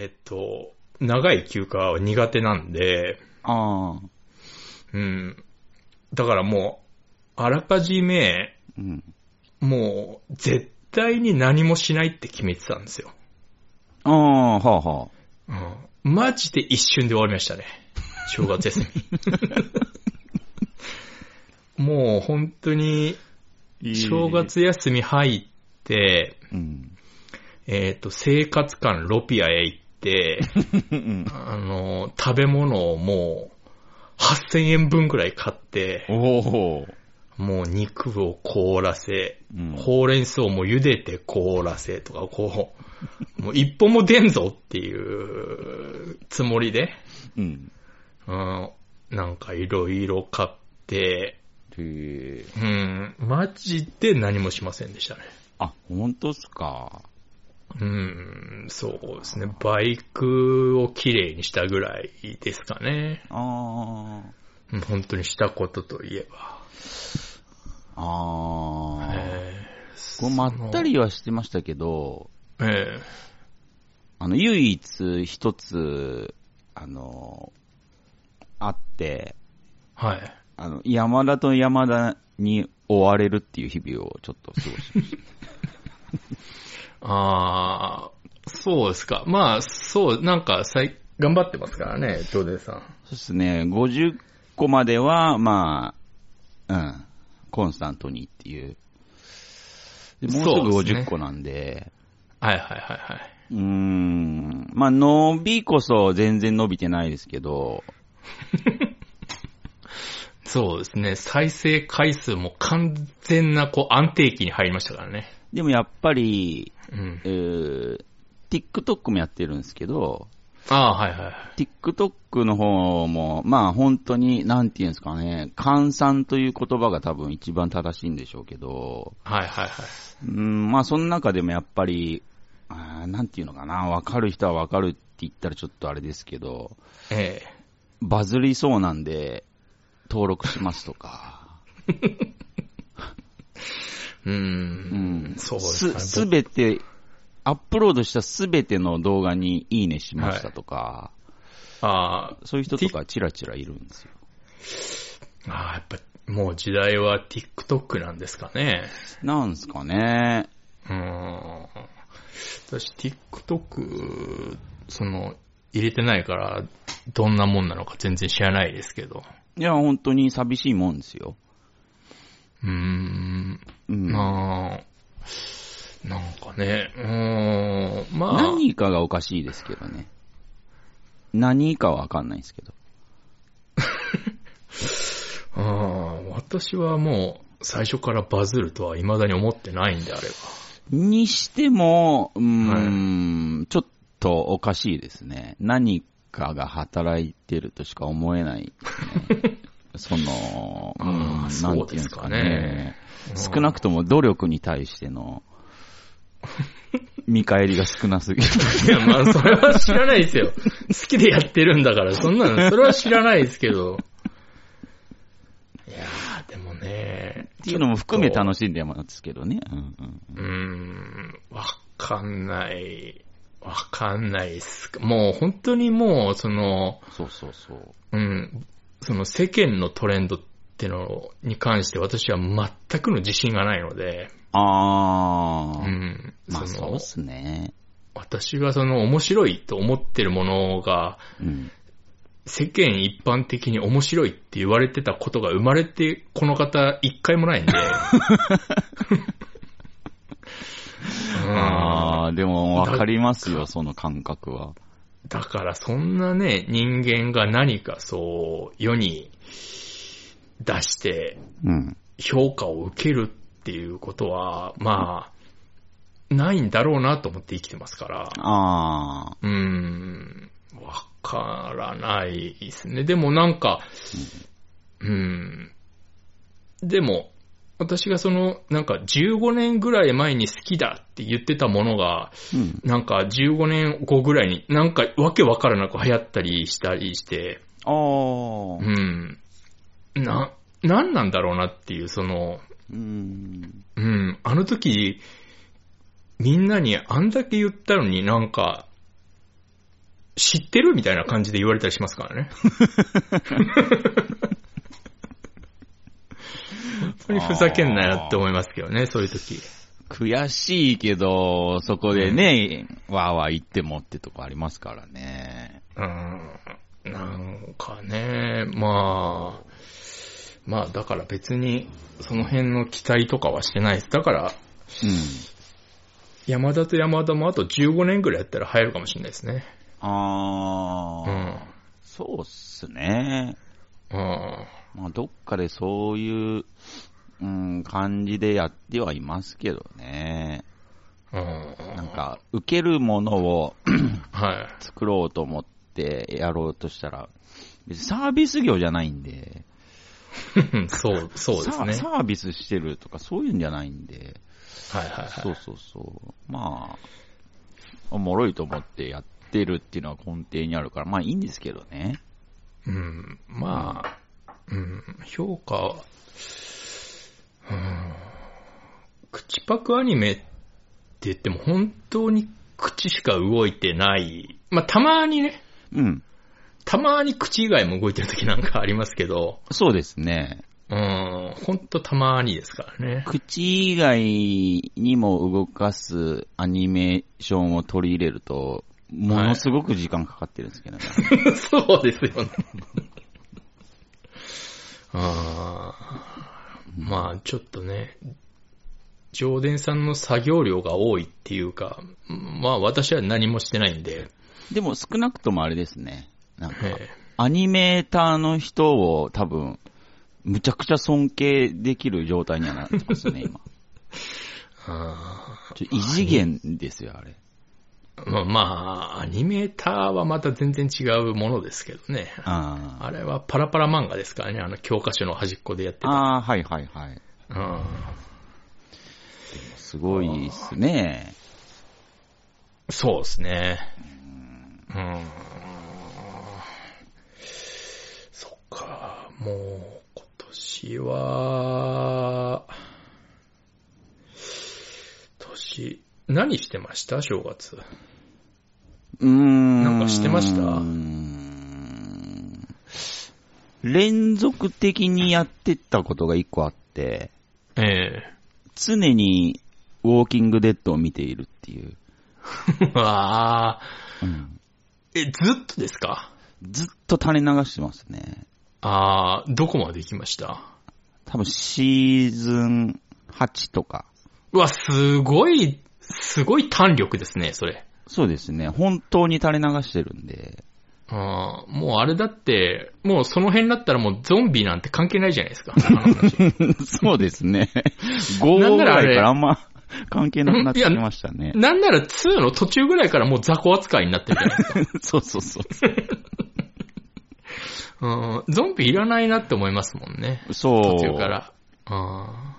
えっと、長い休暇は苦手なんで、ああ。うん。だからもう、あらかじめ、うん。もう、絶対に何もしないって決めてたんですよ。ああ、はあはうん。マジで一瞬で終わりましたね。正月休み。もう本当に、あ。正月休み入って、うん。えっ、と、生活館ロピアへ行って、うん。あの、食べ物をもう、8000円分くらい買って、おお。もう肉を凍らせ、うんほうれん草も茹でて凍らせとか、こう、もう一歩も出んぞっていうつもりで、うん。うん、なんかいろいろ買って。うん、マジで何もしませんでしたね。あ、本当っすか。うん、そうですね。バイクをきれいにしたぐらいですかね。あうん本当にしたことといえば。あ。ああ。えーこうまったりはしてましたけど、ええあの、唯一一つ、あの、あって、はい。あの、山田と山田に追われるっていう日々をちょっと過ごしました。ああ、そうですか。まあ、そう、なんか、さい、頑張ってますからね、ジョデさん。そうですね、50個までは、まあ、うん、コンスタントにっていう。でもうすぐそうですね50個なんで、はいはいはいはい。うーん、まあ、伸びこそ全然伸びてないですけど、そうですね。再生回数も完全な、こう、安定期に入りましたからね。でもやっぱり、うんえ。ー、TikTok もやってるんですけど、ああ、はいはいはい。TikTok の方も、まあ本当に、なんていうんですかね、換算という言葉が多分一番正しいんでしょうけど、はいはいはい。うん、まあその中でもやっぱり、あーなんていうのかな、わかる人はわかるって言ったらちょっとあれですけど、ええバズりそうなんで、登録しますとか、う。うんん、そうですかね。すべて、アップロードしたすべての動画にいいねしましたとか、あそういう人とかチラチラいるんですよ。あ、ああ、やっぱ、もう時代は TikTok なんですかね。なんすかね。うーん。私 TikTok、その、入れてないから、どんなもんなのか全然知らないですけど。いや、本当に寂しいもんですよ。うーん。うん。まあ、なんかね、うーん、まあ、何かがおかしいですけどね。何かはわかんないですけど。ああ私はもう最初からバズるとは未だに思ってないんであれば。にしても、うーん、ちょっとおかしいですね。何かが働いてるとしか思えないね、その、うあん、ーなんていうんですかそうですかねね。少なくとも努力に対しての 見返りが少なすぎる。いや、まあ、それは知らないですよ。好きでやってるんだから、そんなの、それは知らないですけど。いやー、でもね。っていうのも含め楽ししんでますけどね。うんうんうーん、わかんない。わかんないっす。もう本当にもう、その、そうそうそう。うん、その世間のトレンドってのに関して私は全くの自信がないので、あー。うん、まあそうっすね。私がその面白いと思ってるものが、うん。世間一般的に面白いって言われてたことが生まれてこの方一回もないんで。うんあー、でもわかりますよ、その感覚は。だからそんなね、人間が何かそう世に出してうん。評価を受けるっていうことは、まあ、ないんだろうなと思って生きてますから。あうーん、わからないですね。でもなんか、うん、でも、私がその、なんか15年ぐらい前に好きだって言ってたものが、ー。うん。なんか15年後ぐらいになんかわけわからなく流行ったりしたりして、あーう。ん、な、なんなんだろうなっていう、その、うん。うん、あの時、みんなにあんだけ言ったのになんか、知ってるみたいな感じで言われたりしますからね。本当にふざけんなよって思いますけどね、そういう時。悔しいけど、そこでね、わーわー言ってもってとこありますからね。うん。なんかね、まあ、まあだから別にその辺の期待とかはしてないです。だから、うん。山田と山田もあと15年ぐらいやったら入るかもしれないですね。あー、うん。そうっすね。うん。まあ、どっかでそういう、うん、感じでやってはいますけどね。うん。なんか、受けるものを はい。作ろうと思ってやろうとしたら、別にサービス業じゃないんで、そう、そうですね。ササービスしてるとかそういうんじゃないんで、はいはいはい。そうそうそう。まあ、おもろいと思ってやってるっていうのは根底にあるから、まあいいんですけどね。うん、まあ、うん、評価は、うん、口パクアニメって言っても本当に口しか動いてない。まあ、たまにね、うん。たまに口以外も動いてる時なんかありますけど、そうですね。うん、ほんとたまにですからね。口以外にも動かすアニメーションを取り入れると、ものすごく時間かかってるんですけどね。そうですよね。あーまあ、ちょっとね、上田さんの作業量が多いっていうか、まあ私は何もしてないんで、でも少なくともあれですね。なんか、えアニメーターの人を多分、むちゃくちゃ尊敬できる状態にはなってますね、今。あちょ異次元ですよ、あれ。ーまあ、まあ、アニメーターはまた全然違うものですけどね。ああれはパラパラ漫画ですからね、あの教科書の端っこでやってた。あああ、はいはいはい。うんすごいっすね。そうですね。うん。そっか、もう、今年は、年、何してました？正月。うーん。なんかしてました？連続的にやってったことが一個あって、ええ常にウォーキングデッドを見ているっていう。ああ、うんえ、ずっとですか？ずっと垂れ流してますね。ああ、どこまで行きました？多分シーズン8とか。うわ、すごい、すごい弾力ですね、それ。そうですね。本当に垂れ流してるんで。あーもうあれだって、もうその辺だったらもうゾンビなんて関係ないじゃないですか。そうですね。5ぐらいからあんま関係なくなってきましたね。なんなら2の途中ぐらいからもう雑魚扱いになってるじゃないですか。そうそうそう。うんゾンビいらないなって思いますもんね。そう。途中から。あ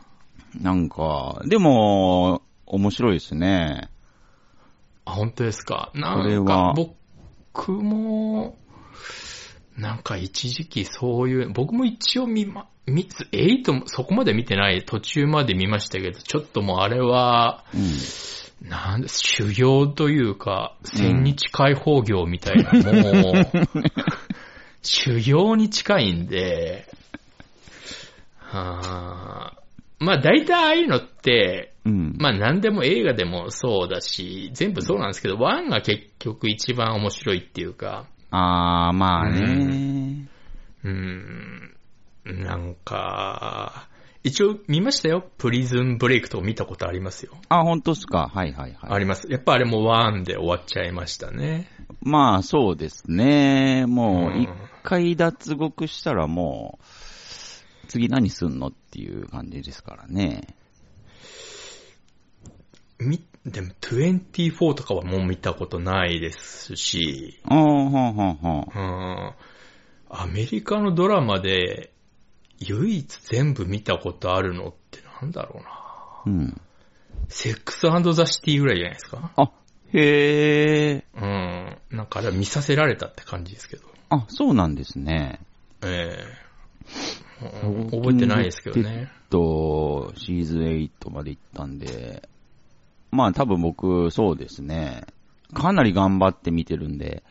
なんか、でも、面白いですね。ーあ、本当ですか？なんかは、僕も、なんか一時期そういう、僕も一応見ま、見、8もそこまで見てない途中まで見ましたけど、ちょっともうあれは、うん。なんです、修行というか、千日解放業みたいな、もう、修行に近いんで、はあ、まあ大体ああいうのって、うん。まあ何でも映画でもそうだし、全部そうなんですけど、ワンが結局一番面白いっていうか、あー、まあね。うーん、なんか、一応見ましたよ。プリズンブレイクとか見たことありますよ。あ、本当っすか？はいはいはい。あります。やっぱあれもワンで終わっちゃいましたね。まあ、そうですね。もう、うん一回脱獄したらもう、次何すんのっていう感じですからね。み、でも24とかはもう見たことないですし、ああ、ほんほんほん。うん、アメリカのドラマで唯一全部見たことあるのってなんだろうな。うん。セックスザシティぐらいじゃないですか。あ、へえ。うん。なんかあれは見させられたって感じですけど。あ、そうなんですね。ええうん覚えてないですけどね。と、シーズン8まで行ったんで、まあ多分僕、そうですね。かなり頑張って見てるんで、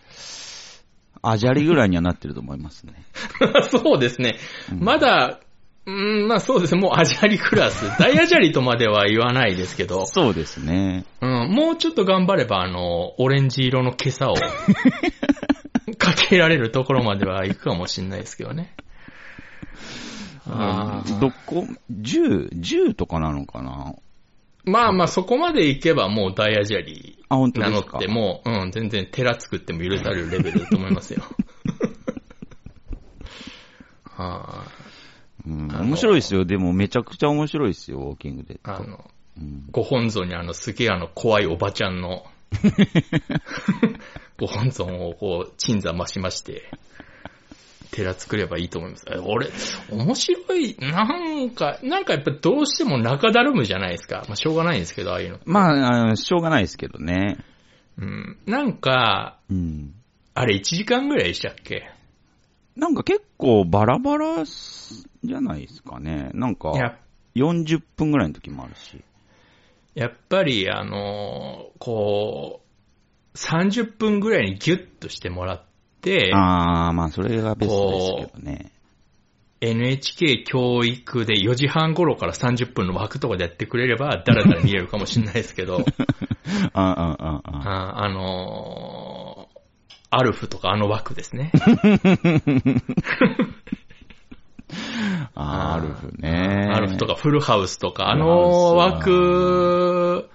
アジャリぐらいにはなってると思いますね。そうですね。まだ、うん、まあそうですね。もうアジャリクラス。大アジャリとまでは言わないですけど、そうですね。うん、もうちょっと頑張れば、あの、オレンジ色の今朝を かけられるところまでは行くかもしれないですけどね。どこ、10、10とかなのかな？まあまあそこまで行けばもう大アジャリあ、本当名乗ですか？ってもう、うん、全然寺作っても許されるレベルだと思いますよ。はうん、面白いですよ。でもめちゃくちゃ面白いですよ、ウォーキングデッあ、あド。の、うん。ご本尊にあの、すげえあの、怖いおばちゃんの、ご本尊をこう、鎮座増しまして、寺作ればいいと思います。え俺、面白い、なんか、なんかやっぱどうしても中だるむじゃないですか。まあ、しょうがないんですけど、ああいうの。まあしょうがないですけどね。うん。なんか、うん。あれ1時間ぐらいでしたっけ？なんか結構バラバラじゃないですかね。なんかや、40分ぐらいの時もあるし。やっぱり、あのーこう、30分ぐらいにギュッとしてもらって、ああ、まあそれがベストですけどね。NHK 教育で4時半頃から30分の枠とかでやってくれれば、だらだら見れるかもしれないですけど、あ あ、ああ、あのーアルフとかあの枠ですね。あーアルフね。アルフとかフルハウスとか、あのウ枠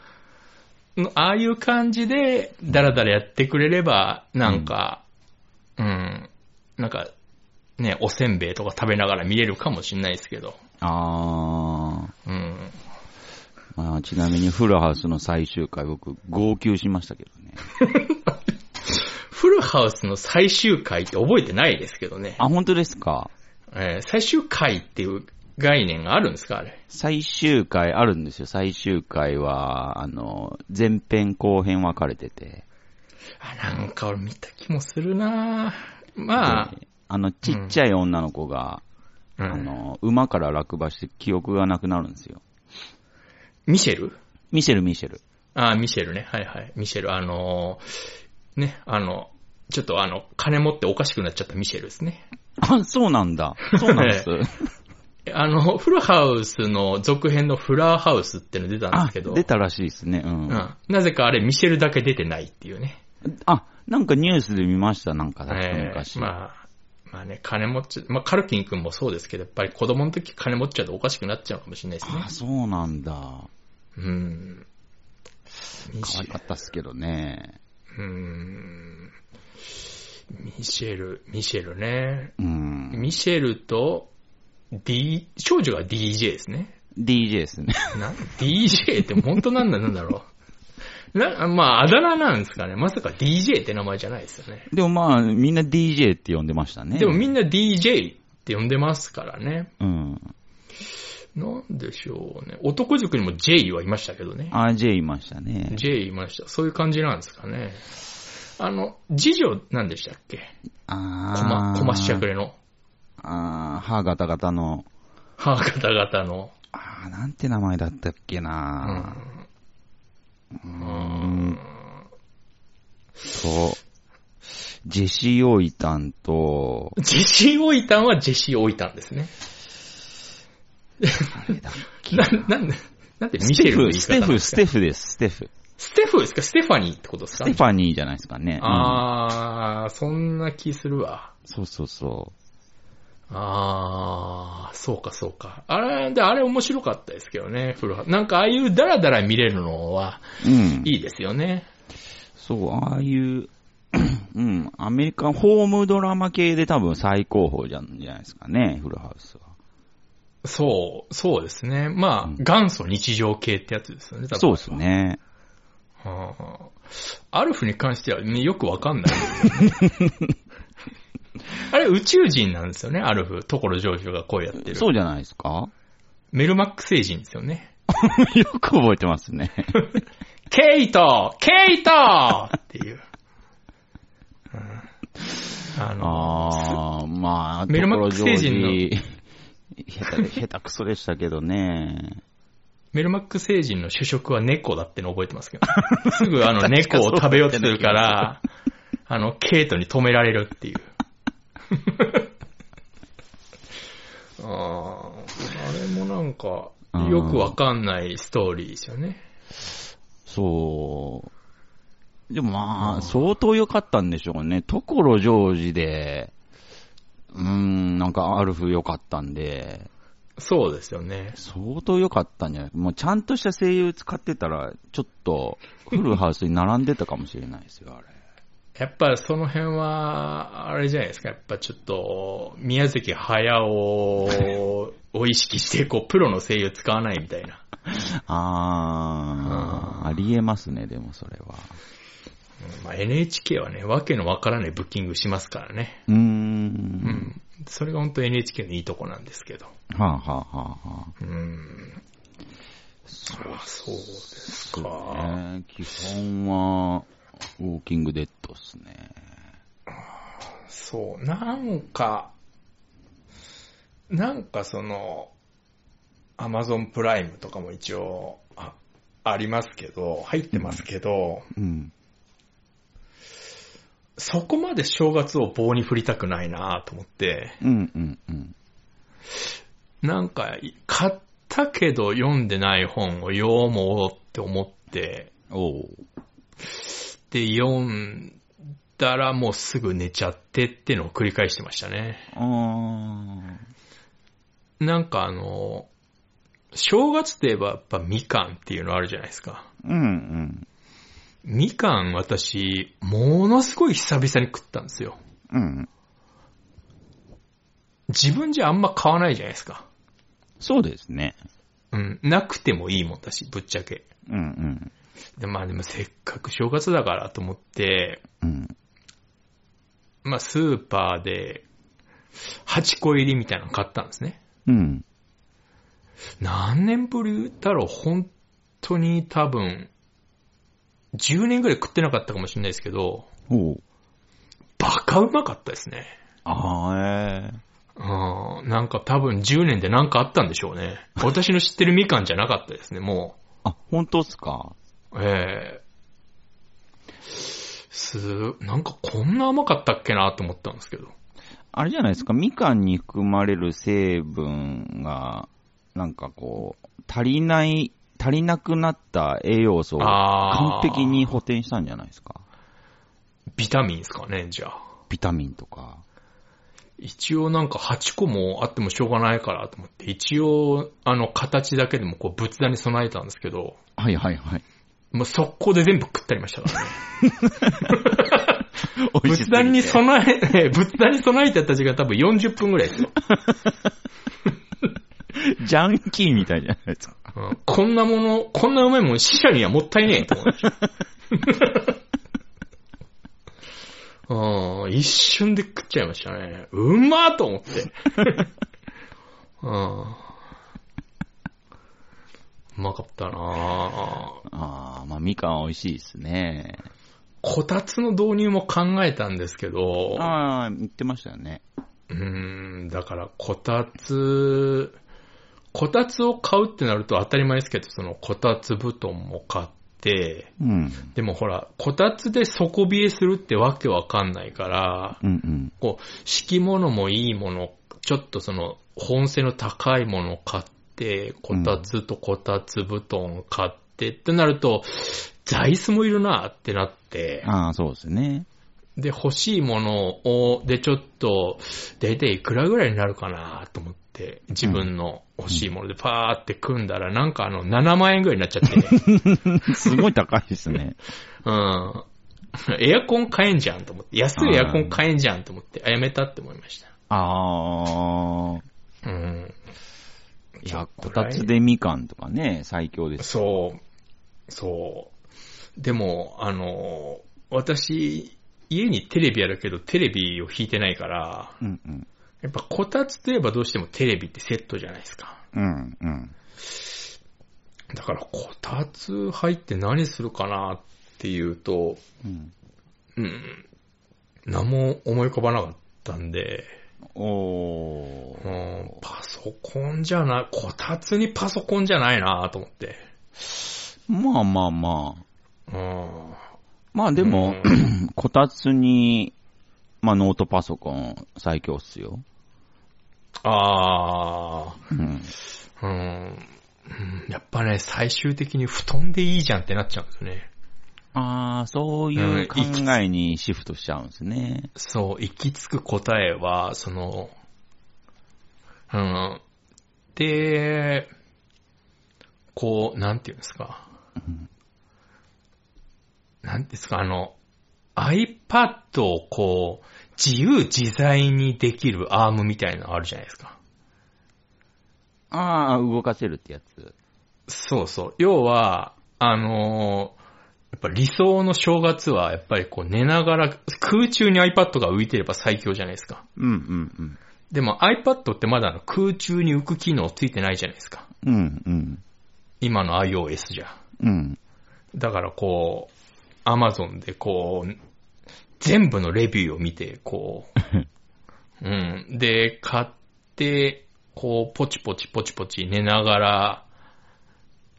の、ああいう感じで、だらだらやってくれれば、なんか、うん、なんか、ね、おせんべいとか食べながら見れるかもしれないですけど、あうん。あ、まあちなみにフルハウスの最終回僕号泣しましたけどね。フルハウスの最終回って覚えてないですけどね。あ、本当ですか？えー最終回っていう概念があるんですかあれ？最終回あるんですよ。最終回は、あの、前編後編分かれてて。あ、なんか俺見た気もするなまあ、であの、ちっちゃい女の子が、うんあの、馬から落馬して記憶がなくなるんですよ。ミシェル？ミシェル、ミシェル。あ、ミシェルね。はいはい。ミシェル、あのーね、あの、ちょっとあの、金持っておかしくなっちゃったミシェルですね。あ、そうなんだ。そうなんです。あの、フルハウスの続編のフラーハウスっての出たんであすけど、、出たらしいですね。うん。うん。なぜかあれミシェルだけ出てないっていうね。あ、なんかニュースで見ました、なんか、え昔。えまあ、まあね、金持っちゃ、まあカルキン君もそうですけど、やっぱり子供の時金持っちゃうとおかしくなっちゃうかもしれないですねあ、。そうなんだ。うん。可愛かったっすけどね。うーん。ミシェル、ミシェルね。うん。ミシェルと、D、少女が DJ ですね。DJ ですね。な、DJ って本当なんだ、なんだろう。な、まあ、あだ名なんですかね。まさか DJ って名前じゃないですよね。でもまあ、みんな DJ って呼んでましたね。でもみんな DJ って呼んでますからね。うん。なんでしょうね。男塾にも J はいましたけどね。あ、J いましたね。J いました。そういう感じなんですかね。あの、次女なんでしたっけ？あコマ、コマしゃくれ。れの。あー、歯ガタガタの、母方々の。あー、なんて名前だったっけなうーん。と、ジェシー・オイタンと、ジェシー・オイタンはジェシー・オイタンですね。誰だっけな、なんで、なんでミシェルの言いステフ、ステフです、ステフ。ステフですか？ステファニーってことですか？ステファニーじゃないですかね。うんあー、そんな気するわ。そうそうそあー、そうかそうか。あれ、で、あれ面白かったですけどね、古畑。なんかああいうダラダラ見れるのはう。うん。いいですよね。そう、ああいう、うん、アメリカンホームドラマ系で多分最高峰じゃんじゃないですかね、フルハウスは。そう、そうですね。まあ、うん元祖日常系ってやつですよね、多分そうですね。はあアルフに関しては、ね、よくわかんないね。あれ宇宙人なんですよね、アルフ。所ジョージョが声やってる。そうじゃないですか？メルマック星人ですよね。よく覚えてますね。ケイトケイトっていう。うんあの、ああ、まあ、メルマック星人の下手、下手くそでしたけどね。メルマック星人の主食は猫だっての覚えてますけど。すぐあの 猫を食べようとするから、あの、ケイトに止められるっていう。ああ、あれもなんか、よくわかんないストーリーですよね。そう。でもまあ、相当良かったんでしょうね。所ジョージで、うーん、なんかアルフ良かったんで、そうですよね。相当良かったんじゃない？もうちゃんとした声優使ってたら、ちょっと、フルハウスに並んでたかもしれないですよ、あれ。やっぱその辺は、あれじゃないですか。やっぱちょっと、宮崎駿 を意識して、こう、プロの声優使わないみたいな。あー、ありえますね、でもそれは。まあ、NHK はね、わけのわからないブッキングしますからね。うー。うんん。それが本当 NHK のいいとこなんですけど。はあ、はあはあはあ、うん。そうそうですか。ね、基本は、ウォーキングデッドっすね。そう、なんか、なんかその、アマゾンプライムとかも一応、あ、ありますけど、入ってますけど、うん。そこまで正月を棒に振りたくないなと思って、うんうんうん。なんか、買ったけど読んでない本を読もうって思って、おう。で、読んだらもうすぐ寝ちゃってってのを繰り返してましたね。あなんかあの、正月といえばやっぱみかんっていうのあるじゃないですか。ー。うんうん。みかん私、ものすごい久々に食ったんですよ。うん。自分じゃあんま買わないじゃないですか。そうですね。うん。なくてもいいもんだし、ぶっちゃけ。うんうん。で、まあでもせっかく正月だからと思って、うん。まあスーパーで8個入りみたいなの買ったんですね。うん。何年ぶりだろう本当に多分、10年ぐらい食ってなかったかもしれないですけど、おう。バカうまかったですね。ああ、ええうん、なんか多分10年でなんかあったんでしょうね。私の知ってるみかんじゃなかったですね、もあ、本当っすか？う。ええす、なんかこんな甘かったっけなと思ったんですけど。あれじゃないですか、みかんに含まれる成分が、なんかこう、足りない、足りなくなった栄養素を完璧に補填したんじゃないですか。ビタミンですかね、じゃあ。ビタミンとか。一応なんか8個もあってもしょうがないからと思って、一応あの形だけでもこう仏壇に備えたんですけど、はいはいはい。もう速攻で全部食ったりましたからね。仏壇に備え、仏壇に備えてた時間多分40分ぐらいですよ。ジャンキーみたいじゃないですか。うんこんなもの、こんなうまいもん死者にはもったいねえと思いました。うん一瞬で食っちゃいましたね。うまーと思って。うんうまかったなぁ。ああ、まあみかん美味しいですね。こたつの導入も考えたんですけど、ああ、言ってましたよね。うーん、だからこたつ、こたつを買うってなると当たり前ですけど、そのこたつ布団も買って、うん。でもほら、こたつで底冷えするってわけわかんないから、うんうん。こう、敷物もいいもの、ちょっとその、本性の高いものを買って、こたつとこたつ布団買ってってなると、座椅子もいるなってなって、ああ、そうですね。で、欲しいものを、で、ちょっと、だいたいいくらぐらいになるかなと思って、自分の欲しいものでパーって組んだら、なんかあの、7万円ぐらいになっちゃって、すごい高いですね。うん。エアコン買えんじゃんと思って、安いエアコン買えんじゃんと思って、あ、やめたって思いました。ああ。うん。いや、こたつでみかんとかね、最強です。そう。そう。でも、あの、私、家にテレビあるけど、テレビを引いてないから、うんうん。やっぱこたつといえばどうしてもテレビってセットじゃないですか。うんうん。だから、こたつ入って何するかなっていうと、うん。うん、何も思い浮かばなかったんで、おうー。ん、パソソコンじゃない、こたつにパソコンじゃないなと思って。まあまあまあ。うん。まあでも、う こたつに、まあノートパソコン最強っすよ。あうん。ー、うん。うんやっぱね、最終的に布団でいいじゃんってなっちゃうんですよね。ああ、そういう考えにシフトしちゃうんですね。そう、行き着く答えは、その、うん。で、こう、なんていうんですか。なんていうんですか、あの、iPad をこう、自由自在にできるアームみたいなのあるじゃないですか。ああ、動かせるってやつ。そうそう。要は、あのーやっぱ理想の正月は、やっぱりこう寝ながら、空中に iPad が浮いてれば最強じゃないですか。うんうんでも iPad ってまだあの空中に浮く機能ついてないじゃないですか。うん。うんうん。今の iOS じゃ。うん。だからこう、Amazon でこう、全部のレビューを見て、こう、うん。で、買って、こう、ポチポチポチポチ寝ながら、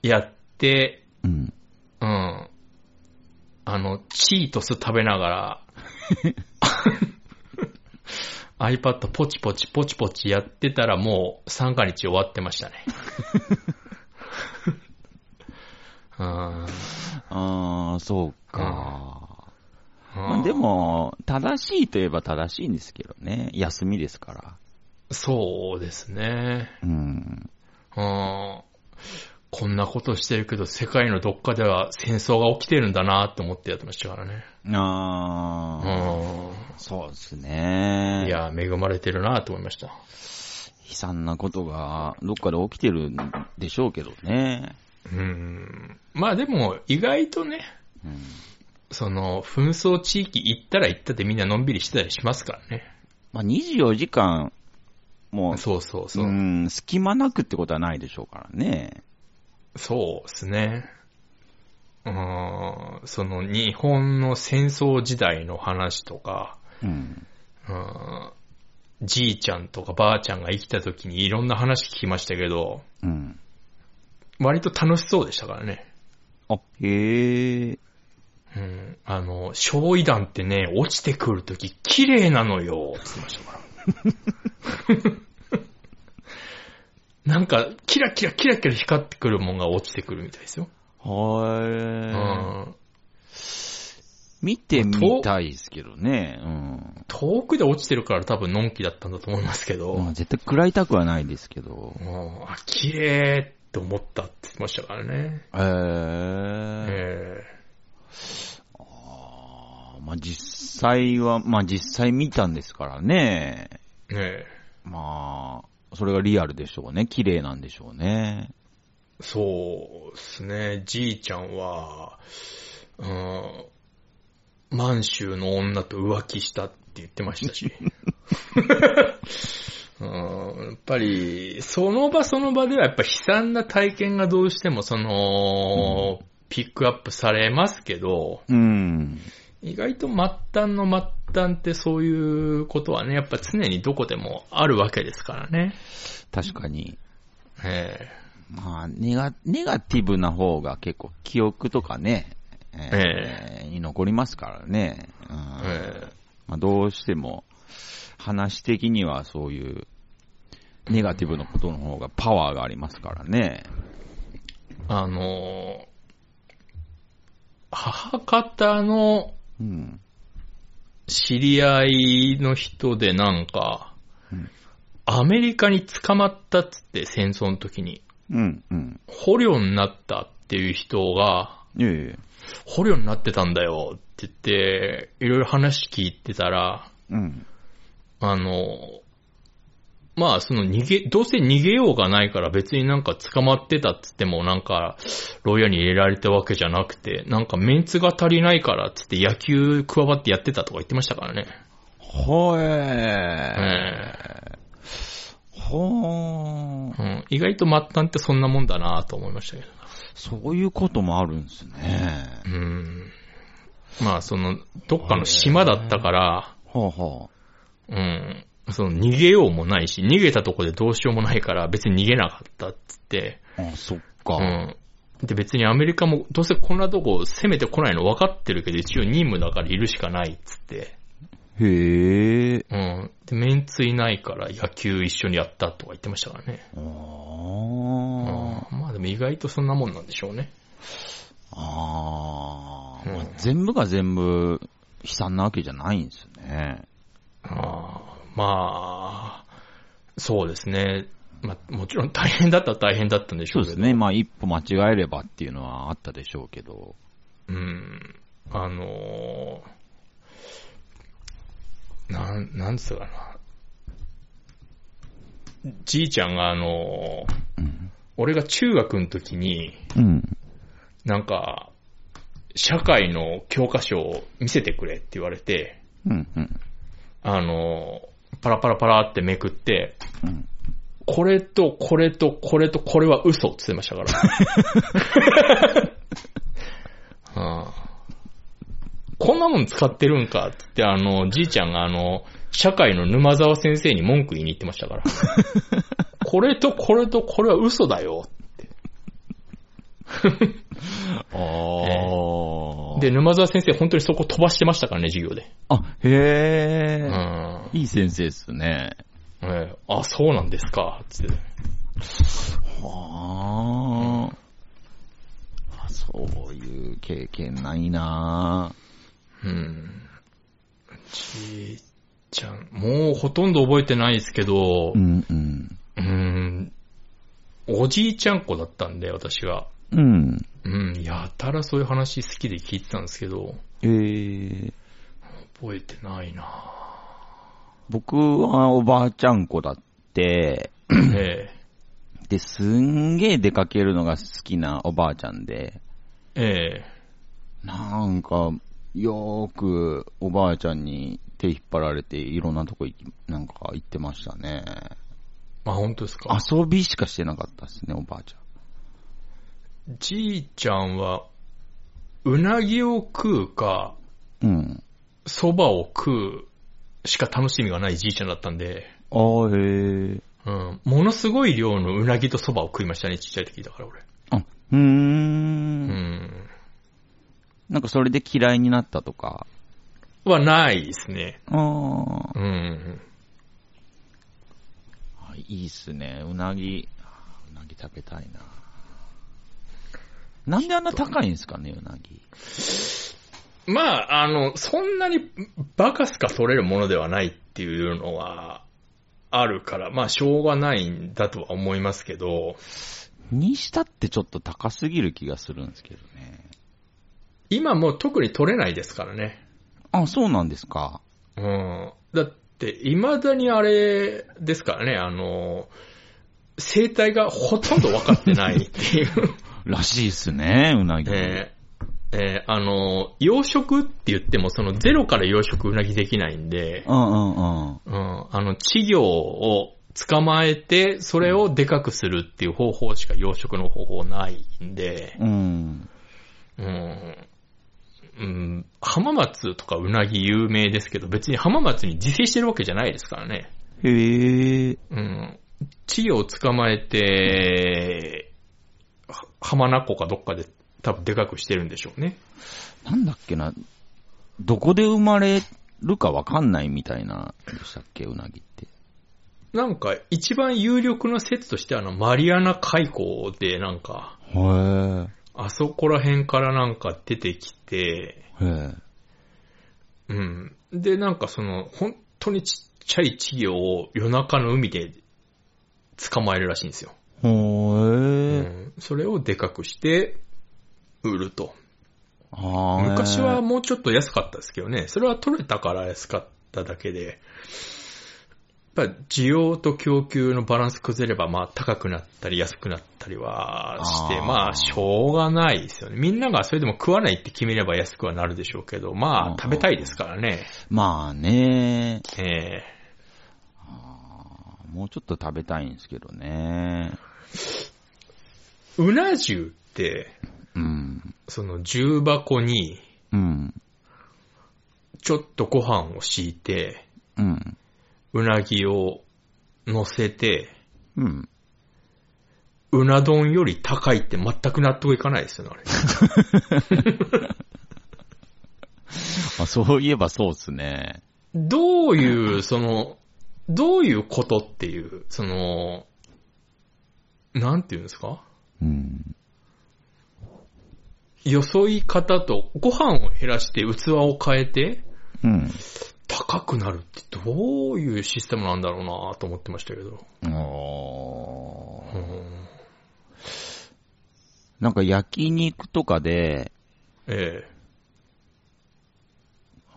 やって、うん。うん。あの、チートス食べながら、iPad ポチポチポチポチやってたらもう参加日終わってましたね。うんああ、そうか。まあ、うんでも、正しいといえば正しいんですけどね。休みですから。そうですね。うん。うんこんなことしてるけど、世界のどっかでは戦争が起きてるんだなって思ってやってましたからね。ああ、うそうですん。ね。い、や、恵まれてるなと思いました。悲惨なことがどっかで起きてるんでしょうけどね。うん。まあでも、意外とね、うん。その、紛争地域行ったら行ったでみんなのんびりしてたりしますからね。まあ、24時間、もう、そうそうそう。ん、隙間なくってことはないでしょうからね。そうですね。うん、その日本の戦争時代の話とか、うん。うん、じいちゃんとかばあちゃんが生きた時にいろんな話聞きましたけど、うん。割と楽しそうでしたからね。あ、へえ。うん、あの、焼夷弾ってね、落ちてくるとき綺麗なのよ、って言ってましたから。なんか、キラキラキラキラ光ってくるもんが落ちてくるみたいですよ。うはん、い。見てみたいですけどね。うん。遠くで落ちてるから多分のんきだったんだと思いますけど、まあ、絶対食らいたくはないですけど。うんあ綺麗って思ったって言ってましたからね。へえ。えあーまあ実際は、まあ実際見たんですからね。えねまあ、それがリアルでしょうね。綺麗なんでしょうね。そうですね。じいちゃんは、うん、満州の女と浮気したって言ってましたし。うん、やっぱり、その場その場ではやっぱ悲惨な体験がどうしてもその、ピックアップされますけど、うん。意外と末端の末端ってそういうことはね、やっぱ常にどこでもあるわけですからね。確かに。えまあ、ネガ、ネガティブな方が結構記憶とかね、えーに残りますからね。うんええまあ、どうしても、話的にはそういう、ネガティブなことの方がパワーがありますからね。あの、母方のうん。知り合いの人でなんかうん、アメリカに捕まったっつって戦争の時に、うん、うん。捕虜になったっていう人が、いえいえ。捕虜になってたんだよって言って、いろいろ話聞いてたら、うん。あの、まあ、その逃げ、どうせ逃げようがないから別になんか捕まってたっつってもなんか、牢屋に入れられたわけじゃなくて、なんかメンツが足りないからっつって野球加わってやってたとか言ってましたからね。ほええー。ほー。うん、意外と末端ってそんなもんだなと思いましたけど。そういうこともあるんですね。うん。まあ、その、どっかの島だったから、ほうほうん。その逃げようもないし、逃げたとこでどうしようもないから別に逃げなかったっつって、あ、そっうか。ん。で別にアメリカもどうせこんなとこ攻めてこないの分かってるけど一応任務だからいるしかないっつって、へえ。うん。で、メンツいないから野球一緒にやったとか言ってましたからね。あうんあ。まあでも意外とそんなもんなんでしょうね。ああ、う全部が全部悲惨なわけじゃないんですね。ああまあ、そうですね。まあ、もちろん大変だったら大変だったんでしょけど。そううですね。まあ一歩間違えればっていうのはあったでしょうけど。うん。あのーなん、なんつうかな。じいちゃんがあのーうん。俺が中学の時に、うん。なんか、社会の教科書を見せてくれって言われて、うん。うん。あのーパラパラパラってめくって、うん。これとこれとこれとこれは嘘って言ってましたから。は あこんなもん使ってるんかってあの、じいちゃんがあの、社会の沼沢先生に文句言いに行ってましたから。これとこれとこれは嘘だよ。ああ。で、、沼沢先生本当にそこ飛ばしてましたからね、授業で。あ、へうえ、ん。いい先生ですね。ええあ、そうなんですか、つって。はあ。あそういう経験ないなうん。じいちゃん、もうほとんど覚えてないですけど、うんうん。うん、おじいちゃん子だったんで、私が。うん。うん、やたらそういう話好きで聞いてたんですけど、ええ覚えてないな僕はおばあちゃん子だって、え で、すんげえ出かけるのが好きなおばあちゃんで、え、えなんか、よーくおばあちゃんに手引っ張られていろんなとこ行き、なんか行ってましたね。え。あ、本当ですか？遊びしかしてなかったですね、おばあちゃん。じいちゃんは、うなぎを食うか、うん。蕎麦を食うしか楽しみがないじいちゃんだったんで、ああ、へえ。うん、ものすごい量のうなぎと蕎麦を食いましたね、ちっちゃい時だから俺。あ、うー。うんん。なんかそれで嫌いになったとか？はないですね。ああ。うん。あいいっすね。うなぎ、あうなぎ食べたいな。なんであんな高いんですかね、うなぎ。まあ、あの、そんなにバカすか取れるものではないっていうのはあるから、まあ、しょうがないんだとは思いますけど、にしたってちょっと高すぎる気がするんですけどね。今もう特に取れないですからね。あ、そうなんですか。うん。だって、未だにあれですからね、あの、生態がほとんど分かってないっていう。らしいっすね、うなぎ。えーえーあの、養殖って言っても、そのゼロから養殖うなぎできないんで、うんうんうん。うん、あの、稚魚を捕まえて、それをでかくするっていう方法しか養殖の方法ないんで、うん。うん、うん、浜松とかうなぎ有名ですけど、別に浜松に自生してるわけじゃないですからね。へえ。うん。稚魚を捕まえて、は浜名湖かどっかで多分でかくしてるんでしょうね。なんだっけな。どこで生まれるかわかんないみたいな、でしたっけ、うなぎって。なんか一番有力な説としてあのマリアナ海溝でなんか、へえ。あそこら辺からなんか出てきて、へえ。うん。で、なんかその、本当にちっちゃい稚魚を夜中の海で捕まえるらしいんですよ。ほうえ。ん。それをでかくして、売ると。あー昔は、もうちょっと安かったですけどね。それは取れたから安かっただけで、やっぱ需要と供給のバランス崩れば、まあ高くなったり安くなったりはして、まあしょうがないですよね。みんながそれでも食わないって決めれば安くはなるでしょうけど、まあ食べたいですからね。まあね、えもうちょっと食べたいんですけどね。ーうな重って、うん。その重箱にうん。ちょっとご飯を敷いて、うん。うなぎを乗せて、うん。うな丼より高いって全く納得いかないですよね、あれ。あ、そういえばそうっすね。どういう、その、どういうことっていう、その、なんていうんですか？うん。よそい方とご飯を減らして器を変えてうん。高くなるってどういうシステムなんだろうなと思ってましたけど。おーうんなんか焼肉とかで、え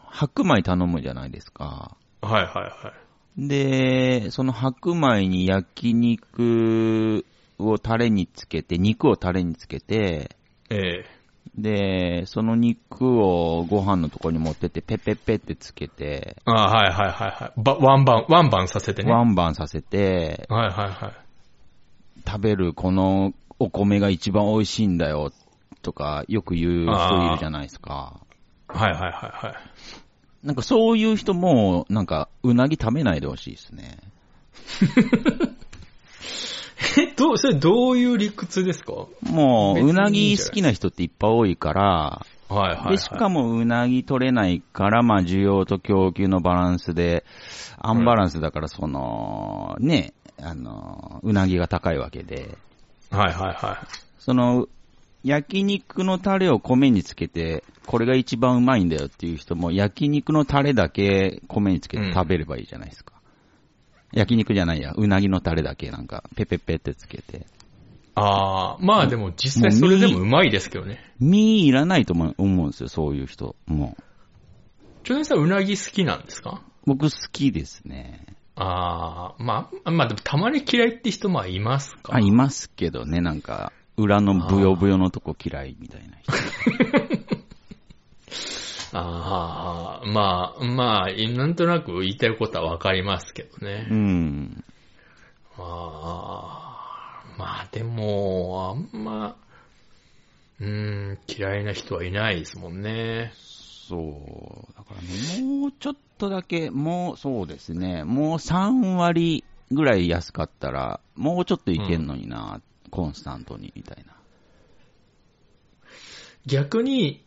白米頼むじゃないですか。えはいはいはい。で、その白米に焼肉をタレにつけて、肉をタレにつけて、ええで、その肉をご飯のところに持ってって、ペッペッペってつけて、あはいはいはいはい。ば、ワンバン、ワンバンさせてね。ワンバンさせて、はいはいはい。食べるこのお米が一番美味しいんだよ、とか、よく言う人いるじゃないですか。はいはいはいはい。なんかそういう人も、なんか、うなぎ食べないでほしいですね。え、どう、それどういう理屈ですか？もう、うなぎ好きな人っていっぱい多いから、はいはい、はい。で、しかもうなぎ取れないから、まあ需要と供給のバランスで、アンバランスだから、その、ね、あの、うなぎが高いわけで、はいはいはい。その、焼肉のタレを米につけて、これが一番うまいんだよっていう人も、焼肉のタレだけ米につけて食べればいいじゃないですか。焼肉じゃないや、うなぎのタレだけなんか、ペペペってつけて。ああ、まあでも実際それでもうまいですけどね。身いらないと思う思うんですよ、そういう人。もう。ちょねさんうなぎ好きなんですか？僕好きですね。ああ、まあ、まあでもたまに嫌いって人もいますか？あ、いますけどね、なんか、裏のブヨブヨのとこ嫌いみたいな人。ああ、まあ、まあ、なんとなく言いたいことはわかりますけどね。うん。ああ、まあでも、あんま、うーん、嫌いな人はいないですもんね。そう。だからね、もうちょっとだけ、もう、そうですね、もう3割ぐらい安かったら、もうちょっといけんのにな、コンスタントに、みたいな。逆に、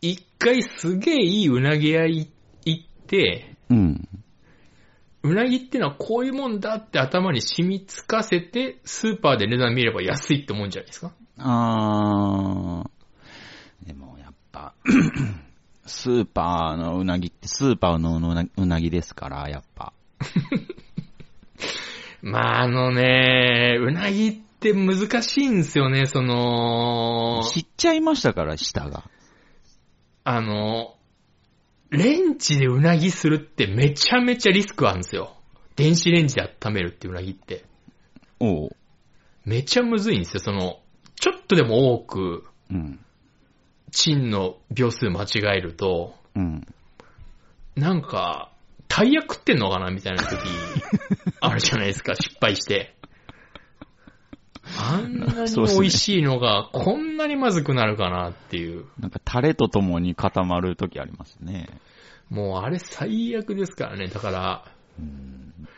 一回すげえいいうなぎ屋い行って、うん。うなぎってのはこういうもんだって頭に染みつかせて、スーパーで値段見れば安いってもんじゃないですか？あー、でもやっぱ、スーパーのうなぎってスーパーのうなうなぎですから、やっぱ。まああのね、うなぎって難しいんですよね、その、知っちゃいましたから、舌が。あの、レンジでうなぎするってめちゃめちゃリスクあるんですよ。電子レンジで温めるってうなぎって。おう。めちゃむずいんですよ、その、ちょっとでも多く、うん。チンの秒数間違えると、うん。なんか、タイヤ食ってんのかなみたいな時、あるじゃないですか、失敗して。あんなに美味しいのが、こんなにまずくなるかなっていう。なんか、タレとともに固まるときありますね。もうあれ最悪ですからね。だから、うん。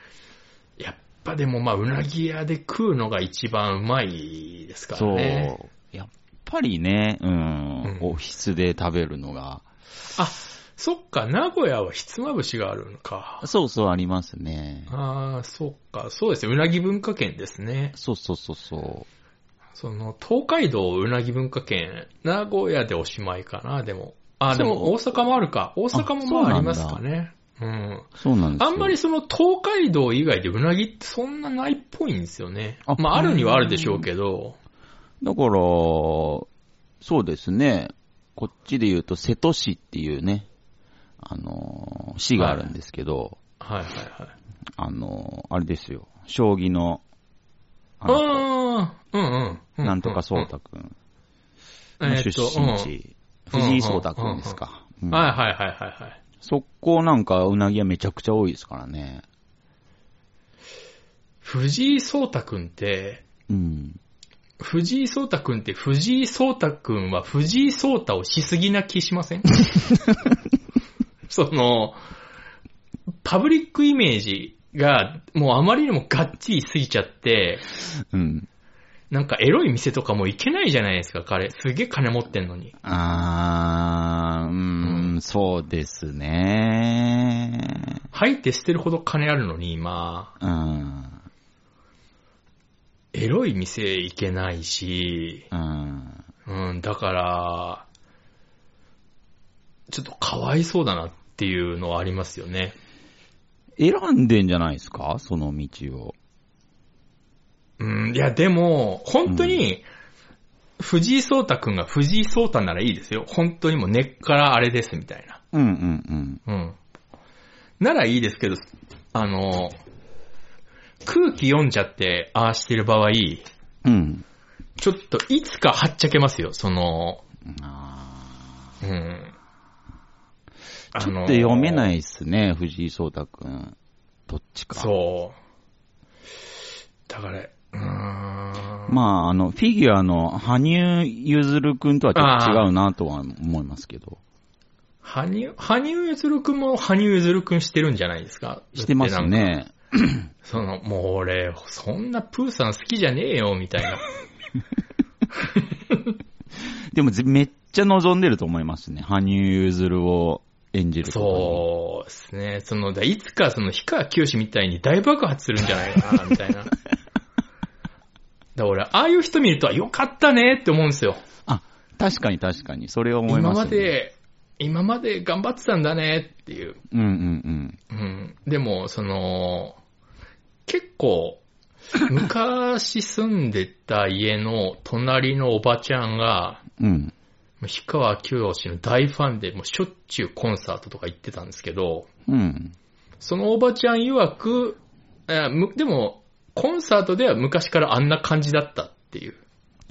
やっぱでもまあ、うなぎ屋で食うのが一番うまいですかそう。らね。やっぱりね、うん、うんオフィスで食べるのが。あ、そっか、名古屋はひつまぶしがあるのか。そうそうありますね。ああ、そっか、そうですよ。うなぎ文化圏ですね。そうそうそうそその、東海道うなぎ文化圏、名古屋でおしまいかな、でも。あ、でも大阪もあるか。大阪もまあありますかね。うん。う。そうなんですよ。あんまりその東海道以外でうなぎってそんなないっぽいんですよね。あまああるにはあるでしょうけど。だから、そうですね。こっちで言うと、瀬戸市っていうね、あのー市があるんですけど、はいはいはい。あのーあれですよ。将棋の、あのああ、うんうんうん。なんとかそうたくんの出と身地、藤井聡太くんですか。うんはいはいはいはいはい。そこなんかうなぎはめちゃくちゃ多いですからね。藤井聡太くんって、うん。藤井聡太くんって藤井聡太くんは藤井聡太をしすぎな気しません？その、パブリックイメージ、が、もうあまりにもがっちりすぎちゃって、うん。なんかエロい店とかも行けないじゃないですか、彼。すげえ金持ってんのに。あー、うーん、そうですね。吐いて捨てるほど金あるのに、今、うん。エロい店行けないし、うん。うん、だから、ちょっとかわいそうだなっていうのはありますよね。選んでんじゃないですか？その道を。うん、いや、でも、本当に、藤井聡太くんが藤井聡太ならいいですよ。本当にもう根っからあれですみたいな。うんうんうん。ならいいですけど、あの、空気読んじゃって、ああしてる場合、うん。うん。ちょっといつかはっちゃけますよ、その、あうん。ーちょっと読めないいっすね、藤井聡太くん。どっちか。そう。だから、うーん。まあ、あの、フィギュアの羽生結弦くんとはちょっと違うなとは思いますけど。羽生、羽生結弦くんも羽生結弦くんしてるんじゃないですか？してます。ね。その、もう俺、そんなプーさん好きじゃねえよ、みたいな。でもぜめっちゃ望んでると思いますね。羽生結弦を演じるそうですね。その、だいつかその、氷川きよしみたいに大爆発するんじゃないかな、みたいな。だから俺、ああいう人見ると、よかったねって思うんですよ。あ、確かに確かに。それは思い今ます、ね。ま。で、今まで頑張ってたんだねっていう。うんうんうん。でも、その、結構、昔住んでた家の隣のおばちゃんが、うん。うん。氷川きよしの大ファンで、もうしょっちゅうコンサートとか行ってたんですけど、うん。そのおばちゃん曰く、えむでも、コンサートでは昔からあんな感じだったっていう。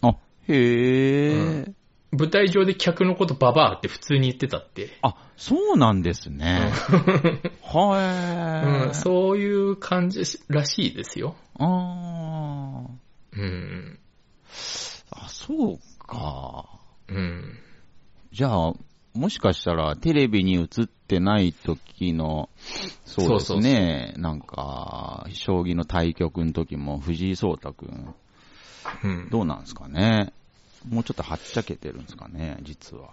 あ、へえ、うん舞台上で客のことババアって普通に言ってたって。あ、そうなんですね。はうん、い。そういう感じらしいですよ。あーうん。あ、そうか。うん。じゃあ、もしかしたらテレビに映ってない時の、そうですね、なんか、将棋の対局の時も藤井聡太くん、うん。どうなんですかね。もうちょっとはっちゃけてるんですかね、実は。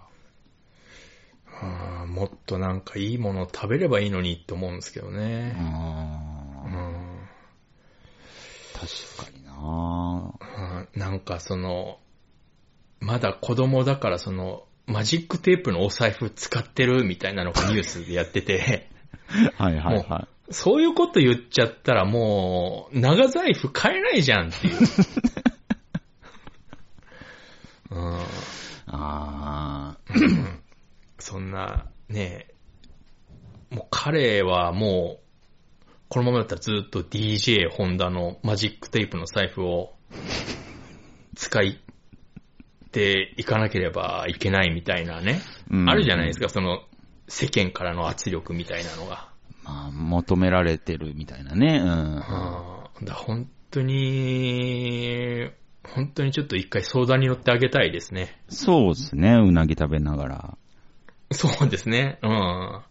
あーもっとなんかいいものを食べればいいのにって思うんですけどうね。うーんん。確かになうんなんかその、まだ子供だからその、マジックテープのお財布使ってるみたいなのがニュースでやってて、はいはいはそういうこと言っちゃったらもう、長財布買えないじゃんっていう。うん。い。あそんな、ね。もう彼はもう、このままだったらずっと DJ ホンダのマジックテープの財布を使いていかなければいけないみたいなね。ーあるじゃないですか、その世間からの圧力みたいなのが。まあ、求められてるみたいなね。うん。あーだ本当に、本当にちょっと一回相談に乗ってあげたいですね。そうですね、うなぎ食べながら。そうですね。うん。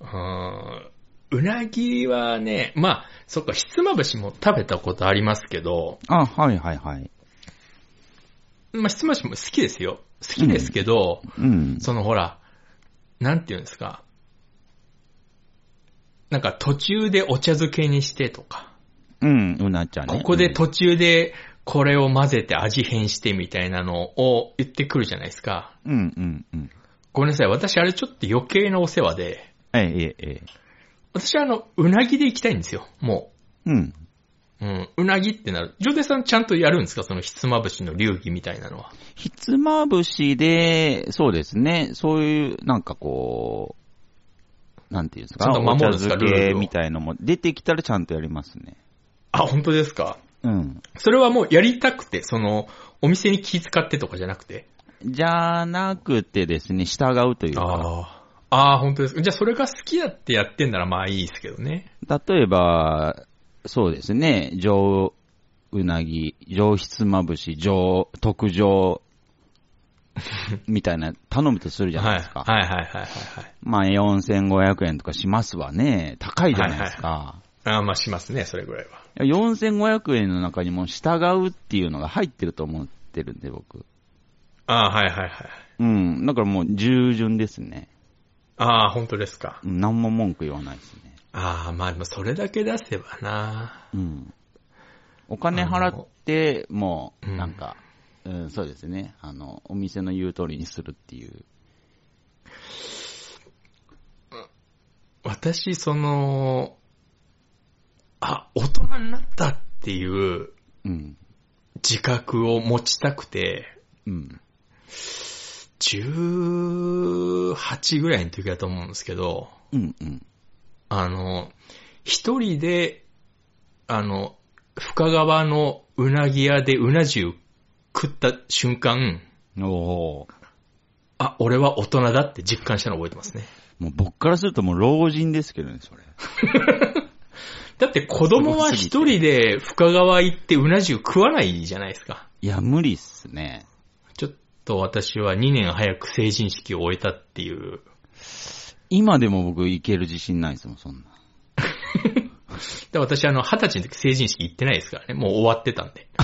うんうなぎはね、まあ、そっか、ひつまぶしも食べたことありますけど、あ、はいはいはい。まあ、ひつまぶしも好きですよ。好きですけど、うん。そのほら、なんていうんですか。なんか途中でお茶漬けにしてとか、うん、うなちゃんね。ここで途中でこれを混ぜて味変してみたいなのを言ってくるじゃないですか。うん、うん、うん。ごめんなさい。私あれちょっと余計なお世話で、ええ、ええ、ええ。私はあの、うなぎで行きたいんですよ。もうん。う。うん。うなぎってなる。ジョデさんちゃんとやるんですか？そのひつまぶしの流儀みたいなのは。ひつまぶしで、そうですね、そういう、なんかこう、なんていうんですか、ちゃんと守るんですか？ルールをみたいのも出てきたらちゃんとやりますね。あ、本当ですか？うん。それはもうやりたくて、その、お店に気使ってとかじゃなくて？じゃなくてですね、従うというか、ああ。ああ、本当ですか。じゃあそれが好きだってやってんならまあいいですけどね。例えば、そうですね、上うなぎ、上ひつまぶし、上特上、みたいな、頼むとするじゃないですか。はいはいはいはいはい。まあ4500円とかしますわね。高いじゃないですか。ああ、まあしますね、それぐらいは。4500円の中にも従うっていうのが入ってると思ってるんで、僕。ああ、はいはいはい。うん。だからもう従順ですね。ああ、本当ですか。うん何も文句言わないですね。ああ、まあでもそれだけ出せばな。うん。お金払って、もう、なんか、うん、そうですね。あの、お店の言う通りにするっていう。私、その、あ、大人になったっていううん。自覚を持ちたくて、うん。18ぐらいの時だと思うんですけど、うん、うん。あの、一人で、あの、深川のうなぎ屋でうな重食った瞬間、おあ、俺は大人だって実感したの覚えてますね。もう僕からするともう老人ですけどね、それ。だって子供は一人で深川行ってうな重食わないじゃないですか。いや、無理っすね。ちょっと私は2年早く成人式を終えたっていう。今でも僕いける自信ないですもん、そんな。で私あの、二十歳の時成人式行ってないですからね。もう終わってたんで。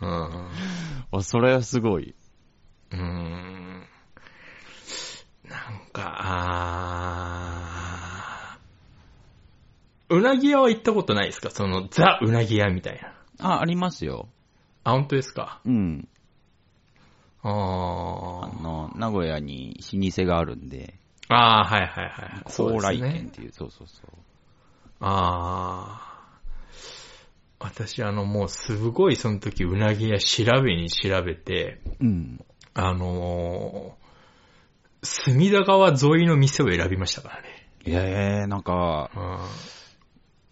うん。あ、それはすごい。うーん。なんか、あーうなぎ屋は行ったことないですか？その、ザ・うなぎ屋みたいな。あ、ありますよ。あ、本当ですか？うん。あの、名古屋に老舗があるんで、あー、はいはいはい。そう高。麗店っていう、そうそうそう。ああ。私あのもうすごいその時うなぎ屋調べに調べて、うん。あのー隅田川沿いの店を選びましたからね。ええなんか、うん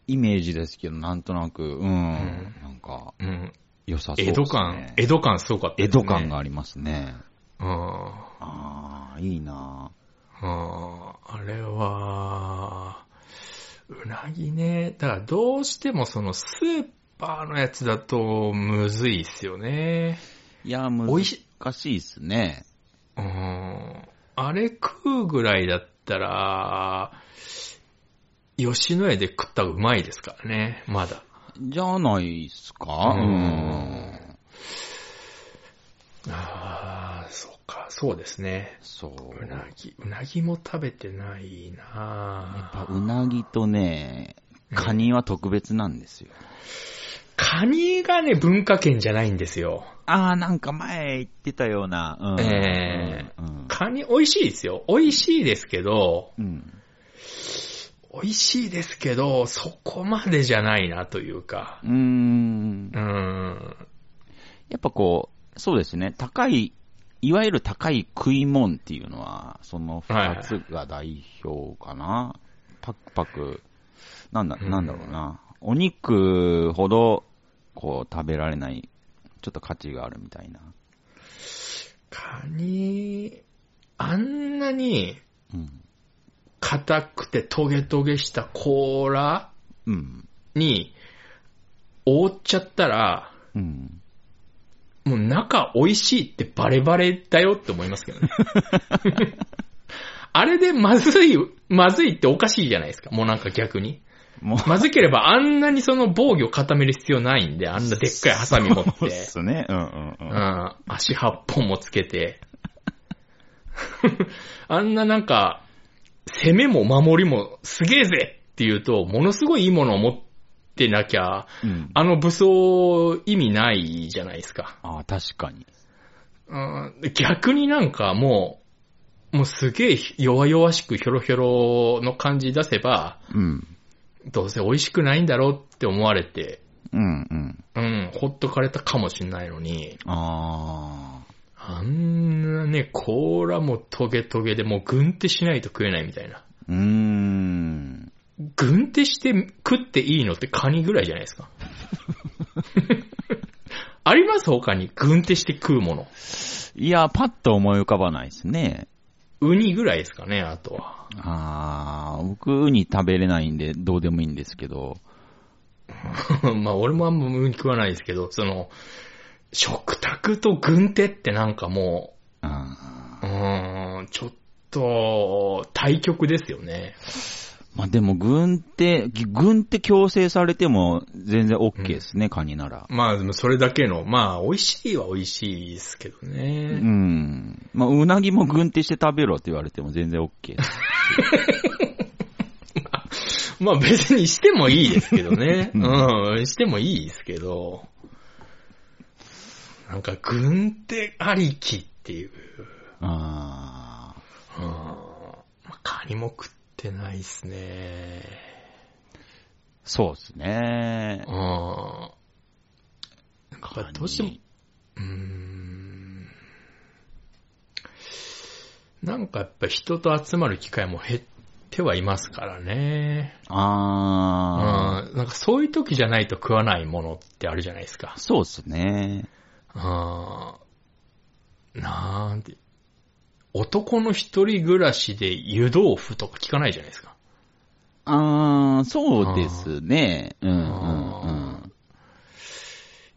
イメージですけど、なんとなく、うん、なんか、うん。良さそうですね。江戸感、江戸感すごかったね。戸感がありますね。うん。ああ、いいなうんあれは、うなぎね。だからどうしてもそのスーパーのやつだとむずいっすよね。いや、難美味ししいっすね。うん。あれ食うぐらいだったら、吉野家で食ったらうまいですからね、まだ。じゃないっすか？ううんん。ああ、そうか、そうですね。そう。うなぎ、うなぎも食べてないやなっぱうなぎとね、カニは特別なんですよ。カニがね、文化圏じゃないんですよ。ああ、なんか前言ってたような。うんええうん。カニ美味しいですよ。美味しいですけど、うん。美味しいですけど、そこまでじゃないなというか。うーんう。ん。やっぱこう、そうですね、高い、いわゆる高い食い物っていうのは、その二つが代表かな。パクパク、なんだ、うんなんだろうな。お肉ほど、こう、食べられない、ちょっと価値があるみたいな。カニ、あんなにうん。硬くてトゲトゲした甲羅うん。に覆っちゃったら、うん。もう中美味しいってバレバレだよって思いますけどね。あれでまずい、まずいっておかしいじゃないですか。もうなんか逆に。もう、まずければあんなにその防御固める必要ないんで、あんなでっかいハサミ持っそうって。すね。うんうんう。うんん、足8本もつけて。あんななんか、攻めも守りもすげえぜって言うと、ものすごいいいものを持ってなきゃ、うん。あの武装意味ないじゃないですか。ああ、確かに。うん、逆になんかもう、もうすげえ弱々しくヒョロヒョロの感じ出せば、うん。どうせ美味しくないんだろうって思われて、うんうん。うん、ほっとかれたかもしんないのに、ああ。あんなね、甲羅もトゲトゲでもう軍手しないと食えないみたいな。うーん。軍手して食っていいのってカニぐらいじゃないですか。あります？他に軍手して食うもの。いや、パッと思い浮かばないですね。ウニぐらいですかね、あとは。ああ、僕、ウニ食べれないんで、どうでもいいんですけど。まあ俺もあんまウニ食わないですけど、その、食卓と軍手ってなんかもあう、うーん、ちょっと、対局ですよね。まあでも、軍って、軍って強制されても全然 OK ですね、カニなら。まあ、でもそれだけの、まあ、美味しいは美味しいですけどうね。ん。まあ、うなぎも軍手して食べろって言われても全然 OK です。まあ別にしてもいいですけどね。ううん、してもいいですけど。なんか、軍手ありきっていう。あうん。まあ、カニも食ってないっすね。そうですねうん。。なんかどうしても、うーん。なんかやっぱ人と集まる機会も減ってはいますからね。あー。うん。なんかそういう時じゃないと食わないものってあるじゃないですか。そうですね。うん。なんて。男の一人暮らしで湯豆腐とか聞かないじゃないですか。あー、そうですね。うんうんうんあ。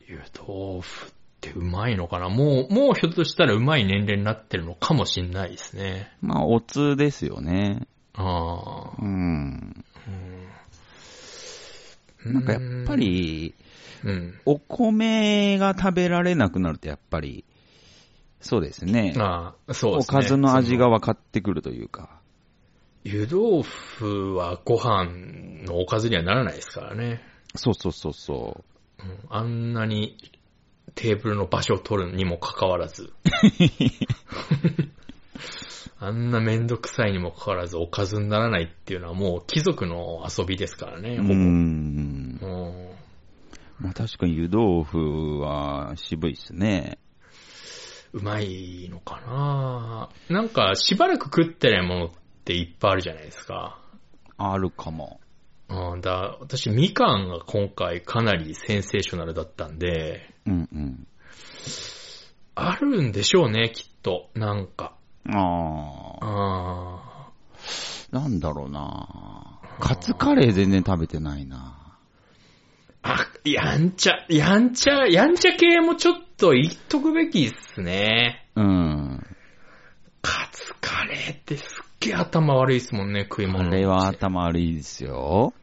湯豆腐ってうまいのかな？もう、もうひょっとしたらうまい年齢になってるのかもしんないですね。まあ、おつですよね。ああ。うん。うんなんかやっぱ、り、うん。お米が食べられなくなるとやっぱり、そうですね。ああ、そうですね。おかずの味がそ分かってくるというか。湯豆腐はご飯のおかずにはならないですからね。そうそうそうそうん、あんなにテーブルの場所を取るにもかかわらず。あんなめんどくさいにもかかわらずおかずにならないっていうのはもう貴族の遊びですからね、う。うほぼ。ん。うんまあ確かに湯豆腐は渋いっすね。うまいのかななんかしばらく食ってないものっていっぱいあるじゃないですか。あるかも。うん、だ私、みかんが今回かなりセンセーショナルだったんで、うんうん。あるんでしょうね、きっと。なんか。ああ。あなんだろうなカツカレー全然食べてないなあ、やんちゃ、やんちゃ、やんちゃ系もちょっと言っとくべきっすね。うん。カツカレーってすっげえ頭悪いっすもんね、食いあ物。れは頭悪いですよ。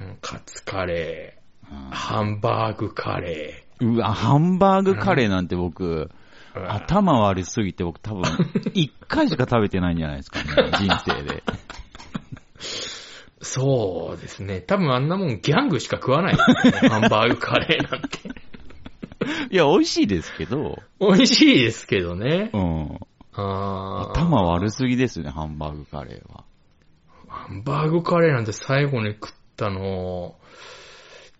うんカツカレうー、ハンバーグカレんうわ、ハンバーグカレーなんて僕、ー。うん頭悪すぎて僕多分、一回しか食べてないんじゃないですかね、人生で。そうですね。多分あんなもんギャングしか食わないね、ハンバーグカレーなんて。いや、美味しいですけど、美味しいですけどねう。ん。あー頭悪すぎですね、ハンバーグカレーは。ハンバーグカレーなんて最後に食ったの、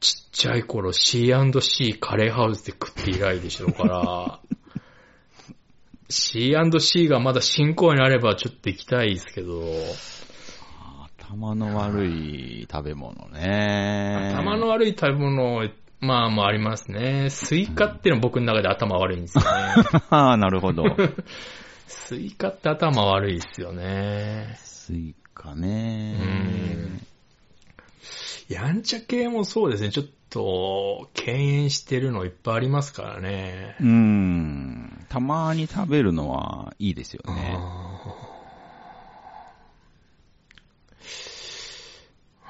ちっちゃい頃 C&C カレーハウスで食って以来でしょうから、C&C がまだ新興になればちょっと行きたいですけど、頭の悪い食べ物ね。頭の悪い食べ物、まあもありますね。スイカっていうのは僕の中で頭悪いんですよね。ああ、なるほど。スイカって頭悪いですよね。スイカね。うんやんちゃ系もそうですね。ちょっと、敬遠してるのいっぱいありますからね。うん。たまに食べるのはいいですよね。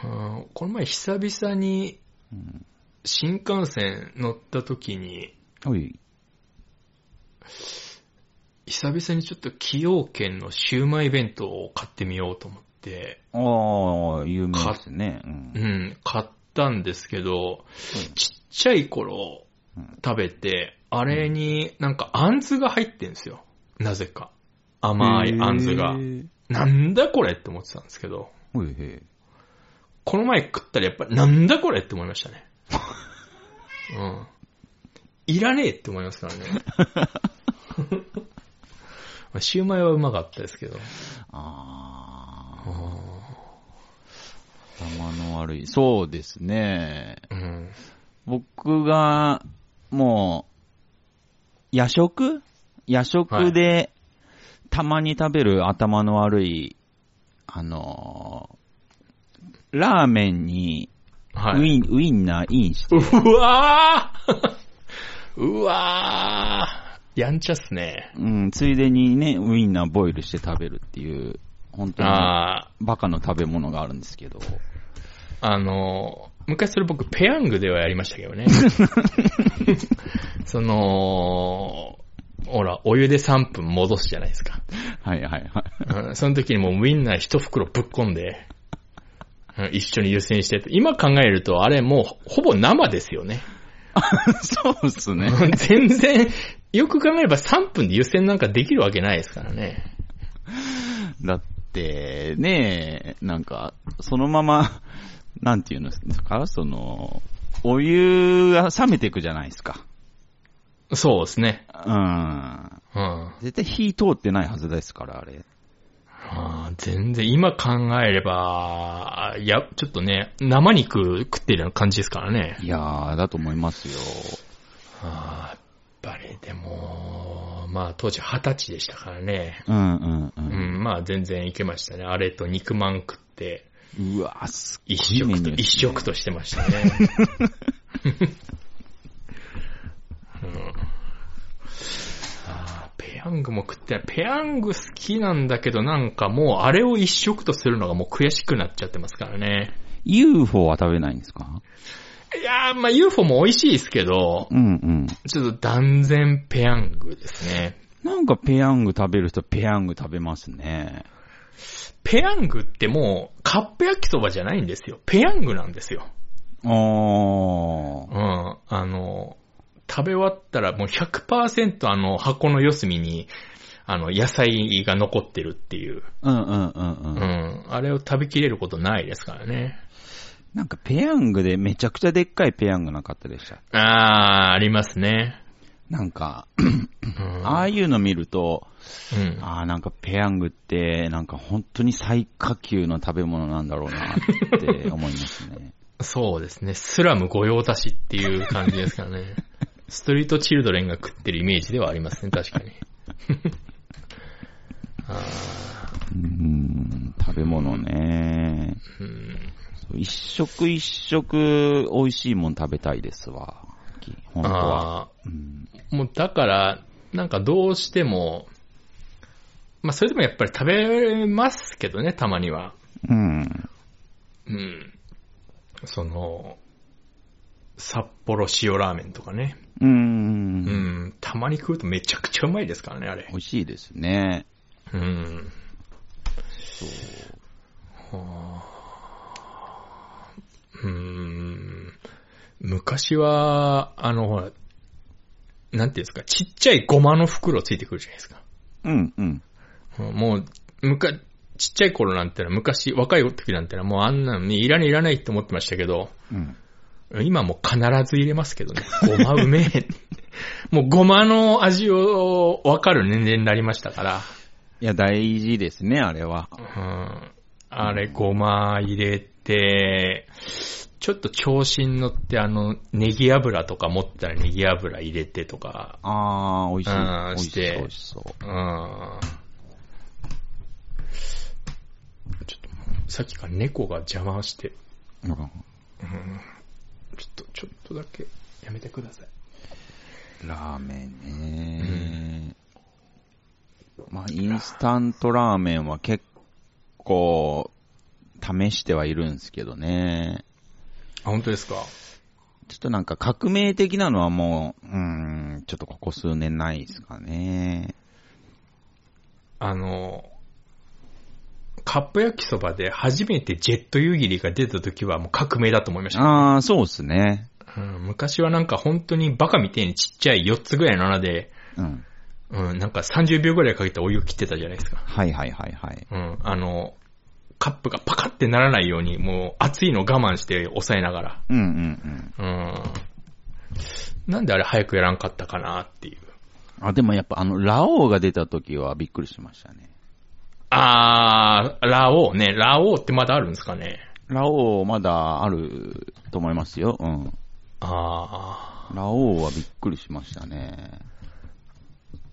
うんこの前久々にうん新幹線乗った時に、おい。久々にちょっと崎陽軒のシウマイ弁当を買ってみようと思って、ああ、有名ですね。うんう。ん、買ったんですけど、ちっちゃい頃うん食べて、あれになんかあんずが入ってんですよ。なぜか。甘いあんずがへ。ーなんだこれって思ってたんですけど、おいへこの前食ったらやっぱりなんだこれって思いましたね。うん。いらねえって思いますからね。まあシューマイはうまかったですけど。あうあ、頭の悪い。そうですね。ん。僕が、もう、夜食？夜食で、たまに食べる頭の悪い、あのーラーメンにはい。ウイン、ウインナーインして、うわー うわやんちゃっすね。うん、ついでにね、ウインナーボイルして食べるっていう、本当にあバカの食べ物があるんですけど。あ、あの、昔それ僕ペヤングではやりましたけどね。その、ほら、お湯で3分戻すじゃないですか。はいはいはい。うんその時にもうウインナー一袋ぶっ込んで、うん一緒に湯煎してて、今考えるとあれもうほぼ生ですよね。そうっすね。全然、よく考えれば3分で湯煎なんかできるわけないですからね。だって、ねなんか、そのまま、なんていうんですかその、お湯が冷めていくじゃないですか。そうですね。うん。うん。絶対火通ってないはずですから、あれ。あー全然、今考えれば、いや、ちょっとね、生肉食ってるような感じですからね。いやー、だと思いますよ。あーやっぱりでも、まあ当時二十歳でしたからね。うんうんう。うんん、まあ全然いけましたね。あれと肉まん食って、うわ、すっごい一食と、一食としてましたね。うんヤングも食ってない。ペヤング好きなんだけど、なんかもうあれを一食とするのがもう悔しくなっちゃってますからね。UFO は食べないんですか？いやー、まあ UFO も美味しいですけど、うんうん。ちょっと断然ペヤングですね。なんかペヤング食べる人ペヤング食べますね。ペヤングってもうカップ焼きそばじゃないんですよ。ペヤングなんですよ。あーう。ん。あの、食べ終わったらもう100%あの箱の四隅に、あの、野菜が残ってるっていう。うんうんうんう。うんん。あれを食べきれることないですからね。なんかペヤングでめちゃくちゃでっかいペヤングなかったでした？あー、ありますね。なんか、うん。ああいうの見ると、うん、ああ、なんかペヤングって、なんか本当に最下級の食べ物なんだろうなって思いますね。そうですね。スラム御用達っていう感じですからね。ストリートチルドレンが食ってるイメージではありますね、確かに。あうーん、食べ物ね。ーうん一食一食美味しいもん食べたいですわ。本当は。あうん、ーもうだから、なんかどうしても、まあそれでもやっぱり食べますけどね、たまには。うん。うん。その、札幌塩ラーメンとかね。うー。うんん。たまに食うとめちゃくちゃうまいですからね、あれ美。味しいですね。うん。そう。はあうーん。昔は、あの、ほら、なんていうんですか、ちっちゃいゴマの袋ついてくるじゃないですか。うん、うん。うんもう、むか、ちっちゃい頃なんてのは、昔、若い時なんてのはもうあんなのね、いらないいらないって思ってましたけど、うん。今もう必ず入れますけどね。ごまうめえ。もうごまの味を分かる年齢になりましたから。いや、大事ですね、あれは。うん。あれ、ごま入れて、ちょっと調子に乗って、あの、ネギ油とか持ったらネギ油入れてとか、あー、美味しい。う味しそう、して美味しそう。うん。ちょっと、さっきから猫が邪魔して、うんうん。ちょっと、ちょっとだけやめてください。ラーメンね、まあ、インスタントラーメンは結構、試してはいるんですけどね。あ、本当ですか？ちょっとなんか革命的なのはもう、うーん、ちょっとここ数年ないですかね。あの、カップ焼きそばで初めてジェット湯切りが出た時はもう革命だと思いました。ああ、そうっすね。うん、昔はなんか本当にバカみたいにちっちゃい4つぐらいの穴で、うん。うん、なんか30秒ぐらいかけてお湯切ってたじゃないですか。はいはいはいはい。うん、あの、カップがパカってならないように、もう熱いの我慢して抑えながら。うんうんうん。うん。なんであれ早くやらんかったかなっていう。あ、でもやっぱあの、ラオウが出た時はびっくりしましたね。あー、ラオウね。ラオウってまだあるんですかね。ラオウまだあると思いますよ。うん。あラオウはびっくりしましたね。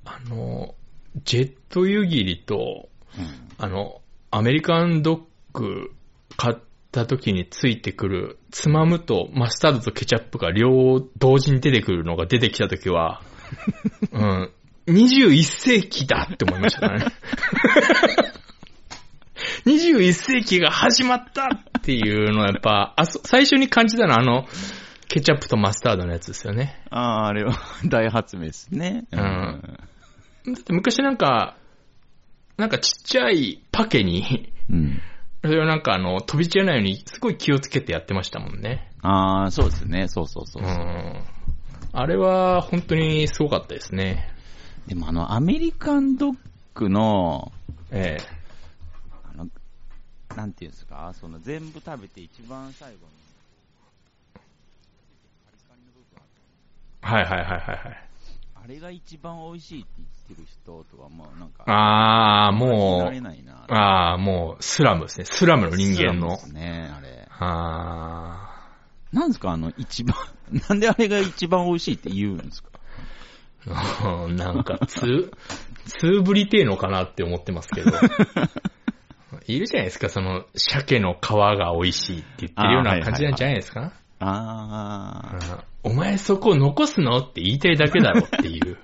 ー、あの、ジェット湯切りと、うん。あの、アメリカンドッグ買った時についてくる、つまむとマスタードとケチャップが両同時に出てくるのが出てきた時は、うん、21世紀だって思いましたね。21世紀が始まったっていうのはやっぱ、あそ最初に感じたのはあの、ケチャップとマスタードのやつですよね。ああ、あれは 大発明ですね。うんだって昔なんか、なんかちっちゃいパケに、うん。それをなんかあの、飛び散らないようにすごい気をつけてやってましたもんね。ああ、そうですね。そうそうそうう。ん。あれは本当にすごかったですね。でもあの、アメリカンドッグの、えあの、なんていうんですか、その全部食べて一番最後に、えはいはいはいはいはい。あれが一番美味しいって言ってる人とは、まあなんか、あー、信じもられないな。う、あー、もう、スラムですね。スラムの人間のそう。ですね、あれ。あなんですか、あの、一番、なんであれが一番美味しいって言うんですか？ー。なんか、つ、つぶりてえのかなって思ってますけど。いるじゃないですか、その、鮭の皮が美味しいって言ってるようない感じなんじゃないですか？ああ、うんお前そこ残すの？って言いたいだけだろっていう。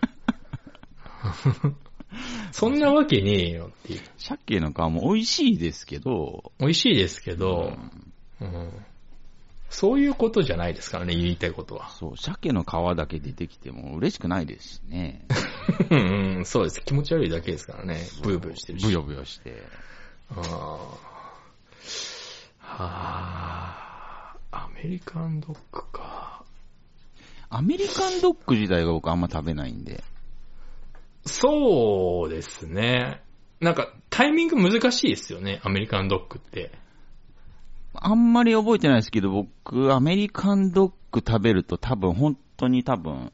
そんなわけねえよっていう。鮭の皮も美味しいですけど、美味しいですけど、うんそういうことじゃないですからね、言いたいことは。そう、鮭の皮だけ出てきても嬉しくないですしね。うんうんそうです。気持ち悪いだけですからね。ブヨブヨしてるし。ブヨブヨして。あーはあ、アメリカンドッグか。アメリカンドッグ自体が僕あんま食べないんで。そうですね。なんか、タイミング難しいですよね、アメリカンドッグって。あんまり覚えてないですけど、僕、アメリカンドッグ食べると多分、本当に多分、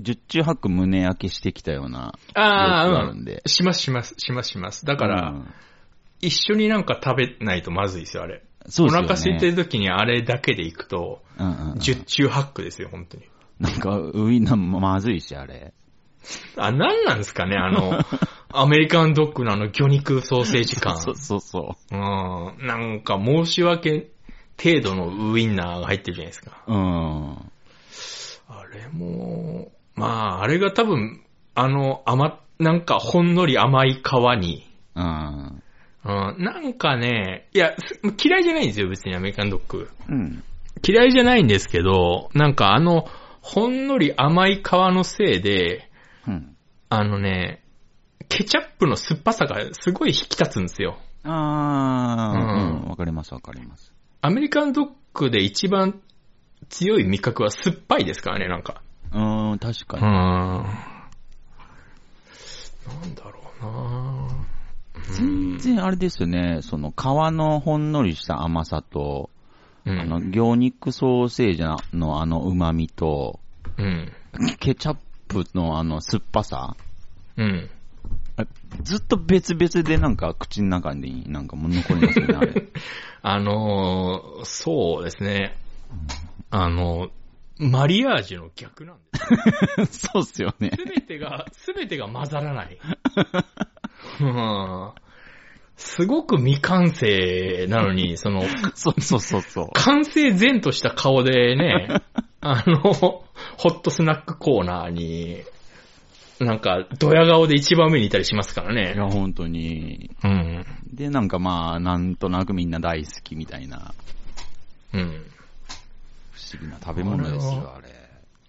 十中八九胸焼けしてきたような、ああ、あるんで。しますします、しますします。だから、うん一緒になんか食べないとまずいですよ、あれ。そうですよね。お腹空いてる時にあれだけで行くと、うんうんうん十中八九ですよ、本当に。なんか、ウインナーもまずいし、あれ。あ、なんなんですかね、あの、アメリカンドッグのあの魚肉ソーセージ感。そうそうそうん。なんか申し訳程度のウインナーが入ってるじゃないですか。う。うん。あれも、まあ、あれが多分、あの、甘、なんかほんのり甘い皮に、うん。うん、なんかね、いや、す嫌いじゃないんですよ、別にアメリカンドッグ。うん。嫌いじゃないんですけど、なんかあの、ほんのり甘い皮のせいで、うん。あのね、ケチャップの酸っぱさがすごい引き立つんですよ。あー、うんうん。わかりますわかります。アメリカンドッグで一番強い味覚は酸っぱいですからね、なんか。うーん、確かに。ん。なんだろうな全然あれですよね、その皮のほんのりした甘さと、うん。あの、魚肉ソーセージのあの旨味と、うん。ケチャップのあの酸っぱさ、うん。あずっと別々でなんか口の中になんかもう残りますよね、あれ。あのーそうですね。あの、マリアージュの逆なんです。そうっすよね。すべてが、すべてが混ざらない。うんすごく未完成なのに、その、そうそうそうそう。完成前とした顔でね、あの、ホットスナックコーナーに、なんか、ドヤ顔で一番上にいたりしますからいね。や、本当に。うん。で、なんかまあ、なんとなくみんな大好きみたいな、うん。不思議な食べ物ですよ、あれ。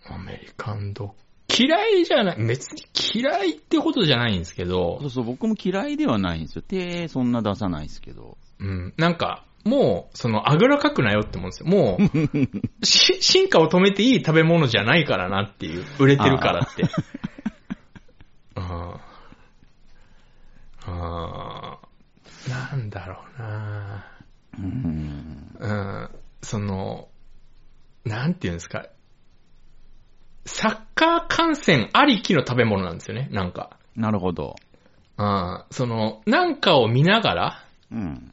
アメリカンドッグ。嫌いじゃない、別に嫌いってことじゃないんですけどそう、そう、僕も嫌いではないんですよ。手、そんな出さないですけど。うん。なんか、もう、その、あぐらかくなよって思うんですよ。もう、し進化を止めていい食べ物じゃないからなっていう。売れてるからって。あ あなんだろうなうん。うん。その、なんていうんですか。サッカー観戦ありきの食べ物なんですよね、なんか。なるほど。うん。その、なんかを見ながら、うん。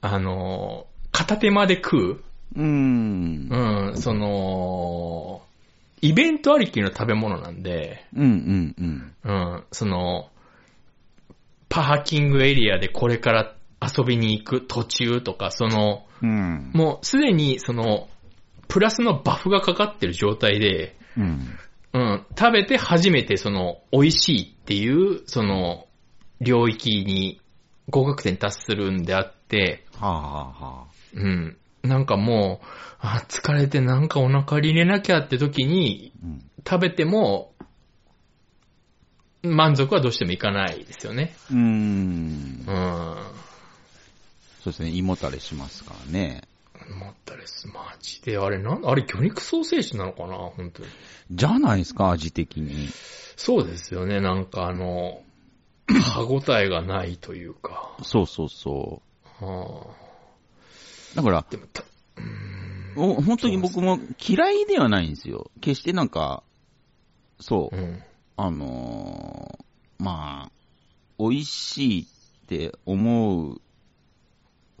あの、片手間で食うーん。う。うん、その、イベントありきの食べ物なんで、うんうんうん。うん、その、パーキングエリアでこれから遊びに行く途中とか、その、うん。もうすでにその、プラスのバフがかかってる状態で、うん。うん、食べて初めてその、美味しいっていう、その、領域に合格点達するんであって、はあ、はあはあ、うん。なんかもう、あ、疲れてなんかお腹入れなきゃって時にうん。食べても、満足はどうしてもいかないですよね。うーんう。ん。そうですね、胃もたれしますからね。思ったです。マジで。あれなん、あれ魚肉ソーセージなのかな？本当に。じゃないですか、味的に。そうですよね。なんかあの、歯応えがないというか。そうそうそはう。だからあ、でもた、お本当に僕も嫌いではないんですよ。決してなんか、そうう、ん。あのーまあ、美味しいって思う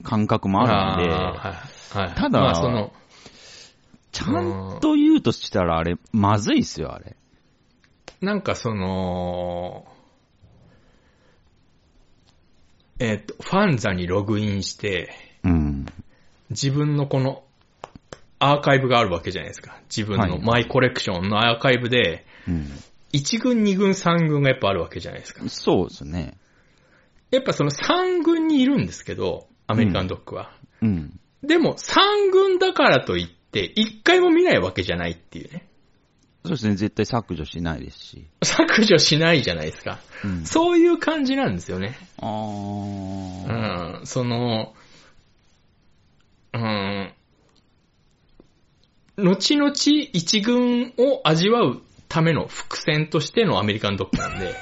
感覚もあるんで、ーはい。はい。ただまあその、ちゃんと言うとしたらあれ、まずいっすよ、あれ。なんかその、えっ、と、ファンザにログインして、うん。自分のこのアーカイブがあるわけじゃないですか。自分はいのマイコレクションのアーカイブで、うん。1軍、2軍、3軍がやっぱあるわけじゃないですか。そうですね。やっぱその3軍にいるんですけど、アメリカンドッグは。うん。でも3軍だからといって、1回も見ないわけじゃないっていうね。そうですね、絶対削除しないですし。削除しないじゃないですか。うん。そういう感じなんですよね。あうー。ん、その、うん、後々一軍を味わうための伏線としてのアメリカンドッグなんで、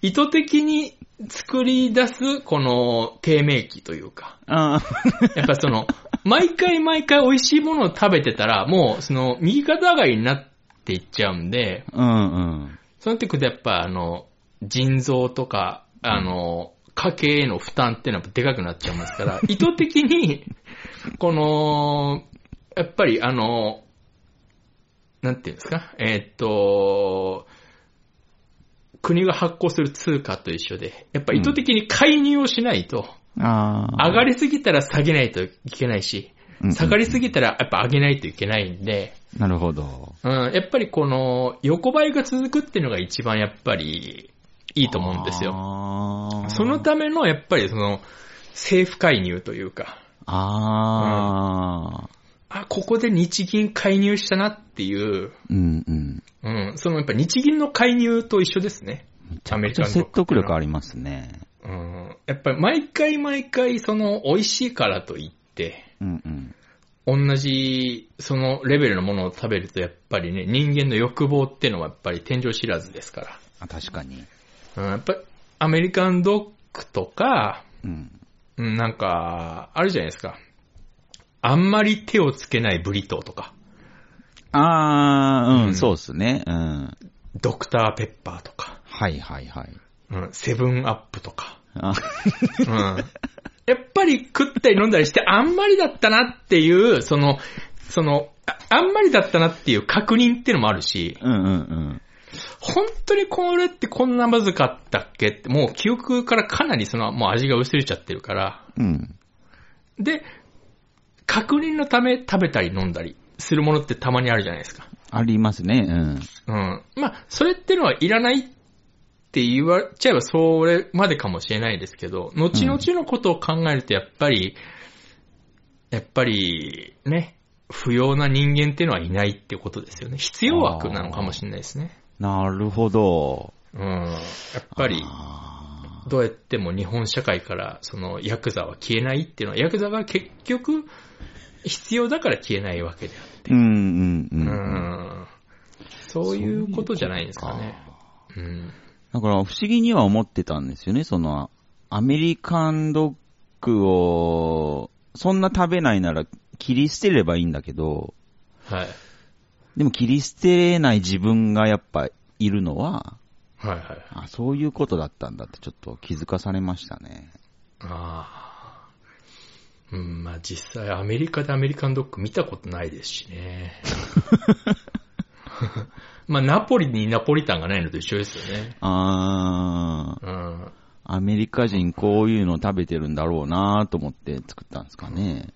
意図的に作り出すこの低迷期というか。やっぱその、毎回毎回美味しいものを食べてたら、もうその右肩上がりになっていっちゃうんで、うんうん。そうなってくるとやっぱあの、腎臓とか、あの、家計への負担っていうのはでかくなっちゃいますから、意図的に、この、やっぱりあの、なんていうんですか、えーっと、国が発行する通貨と一緒で、やっぱ意図的に介入をしないと。上がりすぎたら下げないといけないし下がりすぎたらやっぱ上げないといけないんで、なるほど。うん、やっぱりこの横ばいが続くっていうのが一番やっぱりいいと思うんですよ。そのためのやっぱりその政府介入というか、ああ、ここで日銀介入したなっていう、ー。うんうん。うん、そのやっぱ日銀の介入と一緒ですね。アメリカンドッグ説得力ありますね。うん、やっぱり毎回毎回その美味しいからといって、うんうん。同じそのレベルのものを食べるとやっぱりね、人間の欲望っていうのはやっぱり天井知らずですから。あ、確かに。うん、やっぱアメリカンドッグとか、うん。うん、なんか、あるじゃないですか。あんまり手をつけないブリトーとか、あー、うん、うんそうっすね。うん。ドクターペッパーとか、はいはいはい。うん、セブンアップとか、あうん。やっぱり食ったり飲んだりして、あんまりだったなっていう、その、その、ああんまりだったなっていう確認っていうのもあるし、うんうんうん。本当にこれってこんなまずかったっけ？って、もう記憶からかなりその、もう味が薄れちゃってるから、うん。で、確認のため食べたり飲んだりするものってたまにあるじゃないですか。ありますね。うん。うん。まあ、それってのはいらないって言われちゃえばそれまでかもしれないですけど、後々のことを考えるとやっぱり、やっぱり、ね、不要な人間っていうのはいないってことですよね。必要悪なのかもしれないですね。なるほど。うん。やっぱり、あどうやっても日本社会からそのヤクザは消えないっていうのは、ヤクザが結局必要だから消えないわけであって。ーうんうんう。うんん。そういうことじゃないですかね。うん。だから不思議には思ってたんですよね。その、アメリカンドッグを、そんな食べないなら切り捨てればいいんだけど、はい。でも切り捨てれない自分がやっぱいるのは、はいはい。あそういうことだったんだってちょっと気づかされましたね。ああ。うん、まあ実際アメリカでアメリカンドッグ見たことないですしね。まあナポリにナポリタンがないのと一緒ですよね。あー、うん。アメリカ人こういうの食べてるんだろうなと思って作ったんですかね。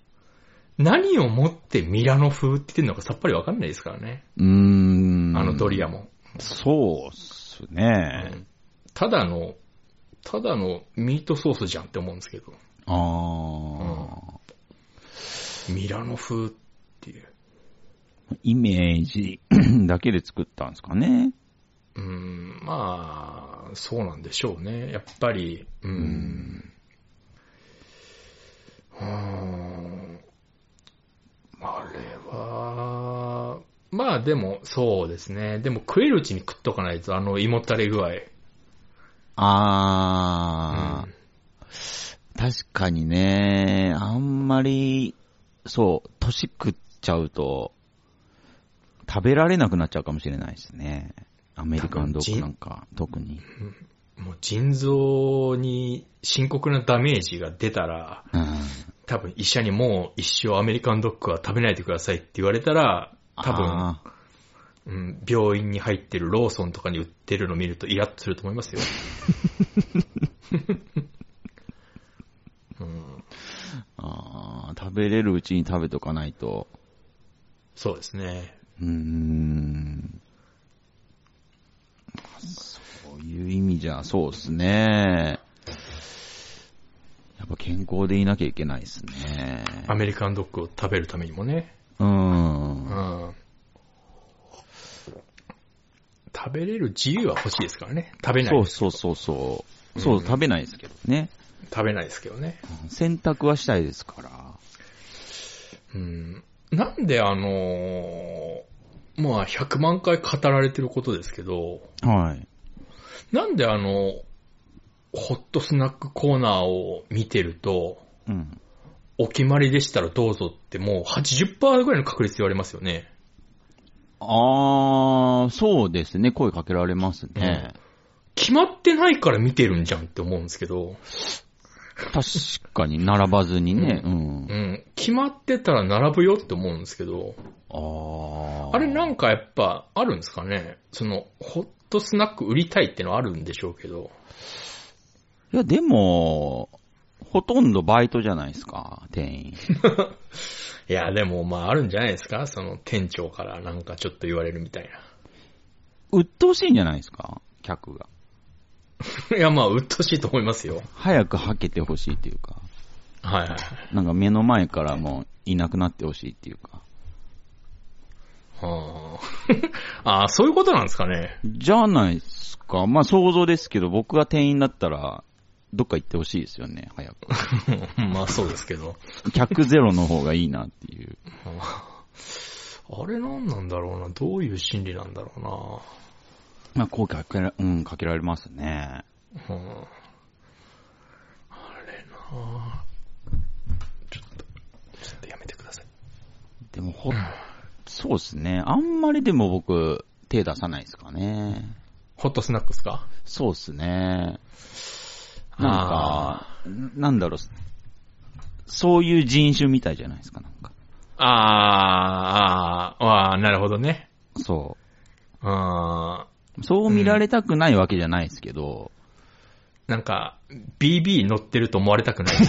何をもってミラノ風って言ってるのかさっぱりわかんないですからね。うーん。あのドリアも。そうっすね。ただの、ただのミートソースじゃんって思うんですけど。ああ、ミラノ風っていう。イメージ だけで作ったんですかね。うん、まあ、そうなんでしょうね。やっぱり、うん。うーん。あれは、まあでも、そうですね。でも食えるうちに食っとかないと、あの胃もたれ具合。ああ、確かにね、あんまり、そう、年食っちゃうと、食べられなくなっちゃうかもしれないですね。アメリカンドッグなんか、特に。もう腎臓に深刻なダメージが出たら、うん。多分医者にもう一生アメリカンドッグは食べないでくださいって言われたら、多分、あうん、病院に入ってるローソンとかに売ってるの見るとイラッとすると思いますよ。うん、ーあー、食べれるうちに食べとかないと。そうですね。うーん。そういう意味じゃ、そうですね。やっぱ健康でいなきゃいけないですね。アメリカンドッグを食べるためにもね。う。うんん。食べれる自由は欲しいですからね。食べないそう。そうそうそう。そう、うん食べないですけどね。食べないですけどね。選択はしたいですから。うん。なんであのーまあ100万回語られてることですけど、はい。なんであの、ホットスナックコーナーを見てると、うん。お決まりでしたらどうぞってもう80%ぐらいの確率言われますよね。あー、そうですね。声かけられますね。決まってないから見てるんじゃんって思うんですけど、確かに並ばずにね。うんう。ん。決まってたら並ぶよって思うんですけど、あー。あれなんかやっぱあるんですかねその、ホットスナック売りたいってのはあるんでしょうけど。いや、でも、ほとんどバイトじゃないですか、店員。いや、でもまああるんじゃないですかその店長からなんかちょっと言われるみたいな。鬱陶しいんじゃないですか客が。いや、まあ、うっとうしいと思いますよ。早くはけてほしいっていうか。はいはいはい。なんか目の前からもういなくなってほしいっていうか。はあ、あーそういうことなんですかね。じゃないですか。まあ想像ですけど、僕が店員だったら、どっか行ってほしいですよね、早く。まあ、そうですけど。客ゼロの方がいいなっていう。あれなんなんだろうな。どういう心理なんだろうな。まあ声かけら、うん、かけられますね。うん、あれなちょっと、ちょっとやめてください。でもほ、そうですね。あんまりでも僕、手出さないですかね。ホットスナックですか？そうですね。なんか、なんだろう、そういう人種みたいじゃないですか、なんか。あー、あー、あーなるほどね。そあう。そう見られたくないわけじゃないですけど、ーなんか、BB 乗ってると思われたくない。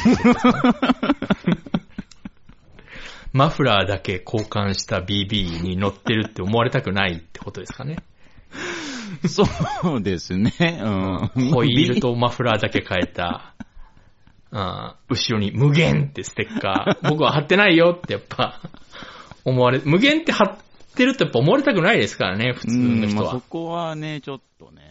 マフラーだけ交換した BB に乗ってるって思われたくないってことですかね。そうですね。うん。ホイールとマフラーだけ変えた、あー後ろに無限ってステッカー、僕は貼ってないよってやっぱ、思われ、無限って貼ってるとやっぱ思われたくないですからね、普通の、人はまあそ。こはね、ちょっとね。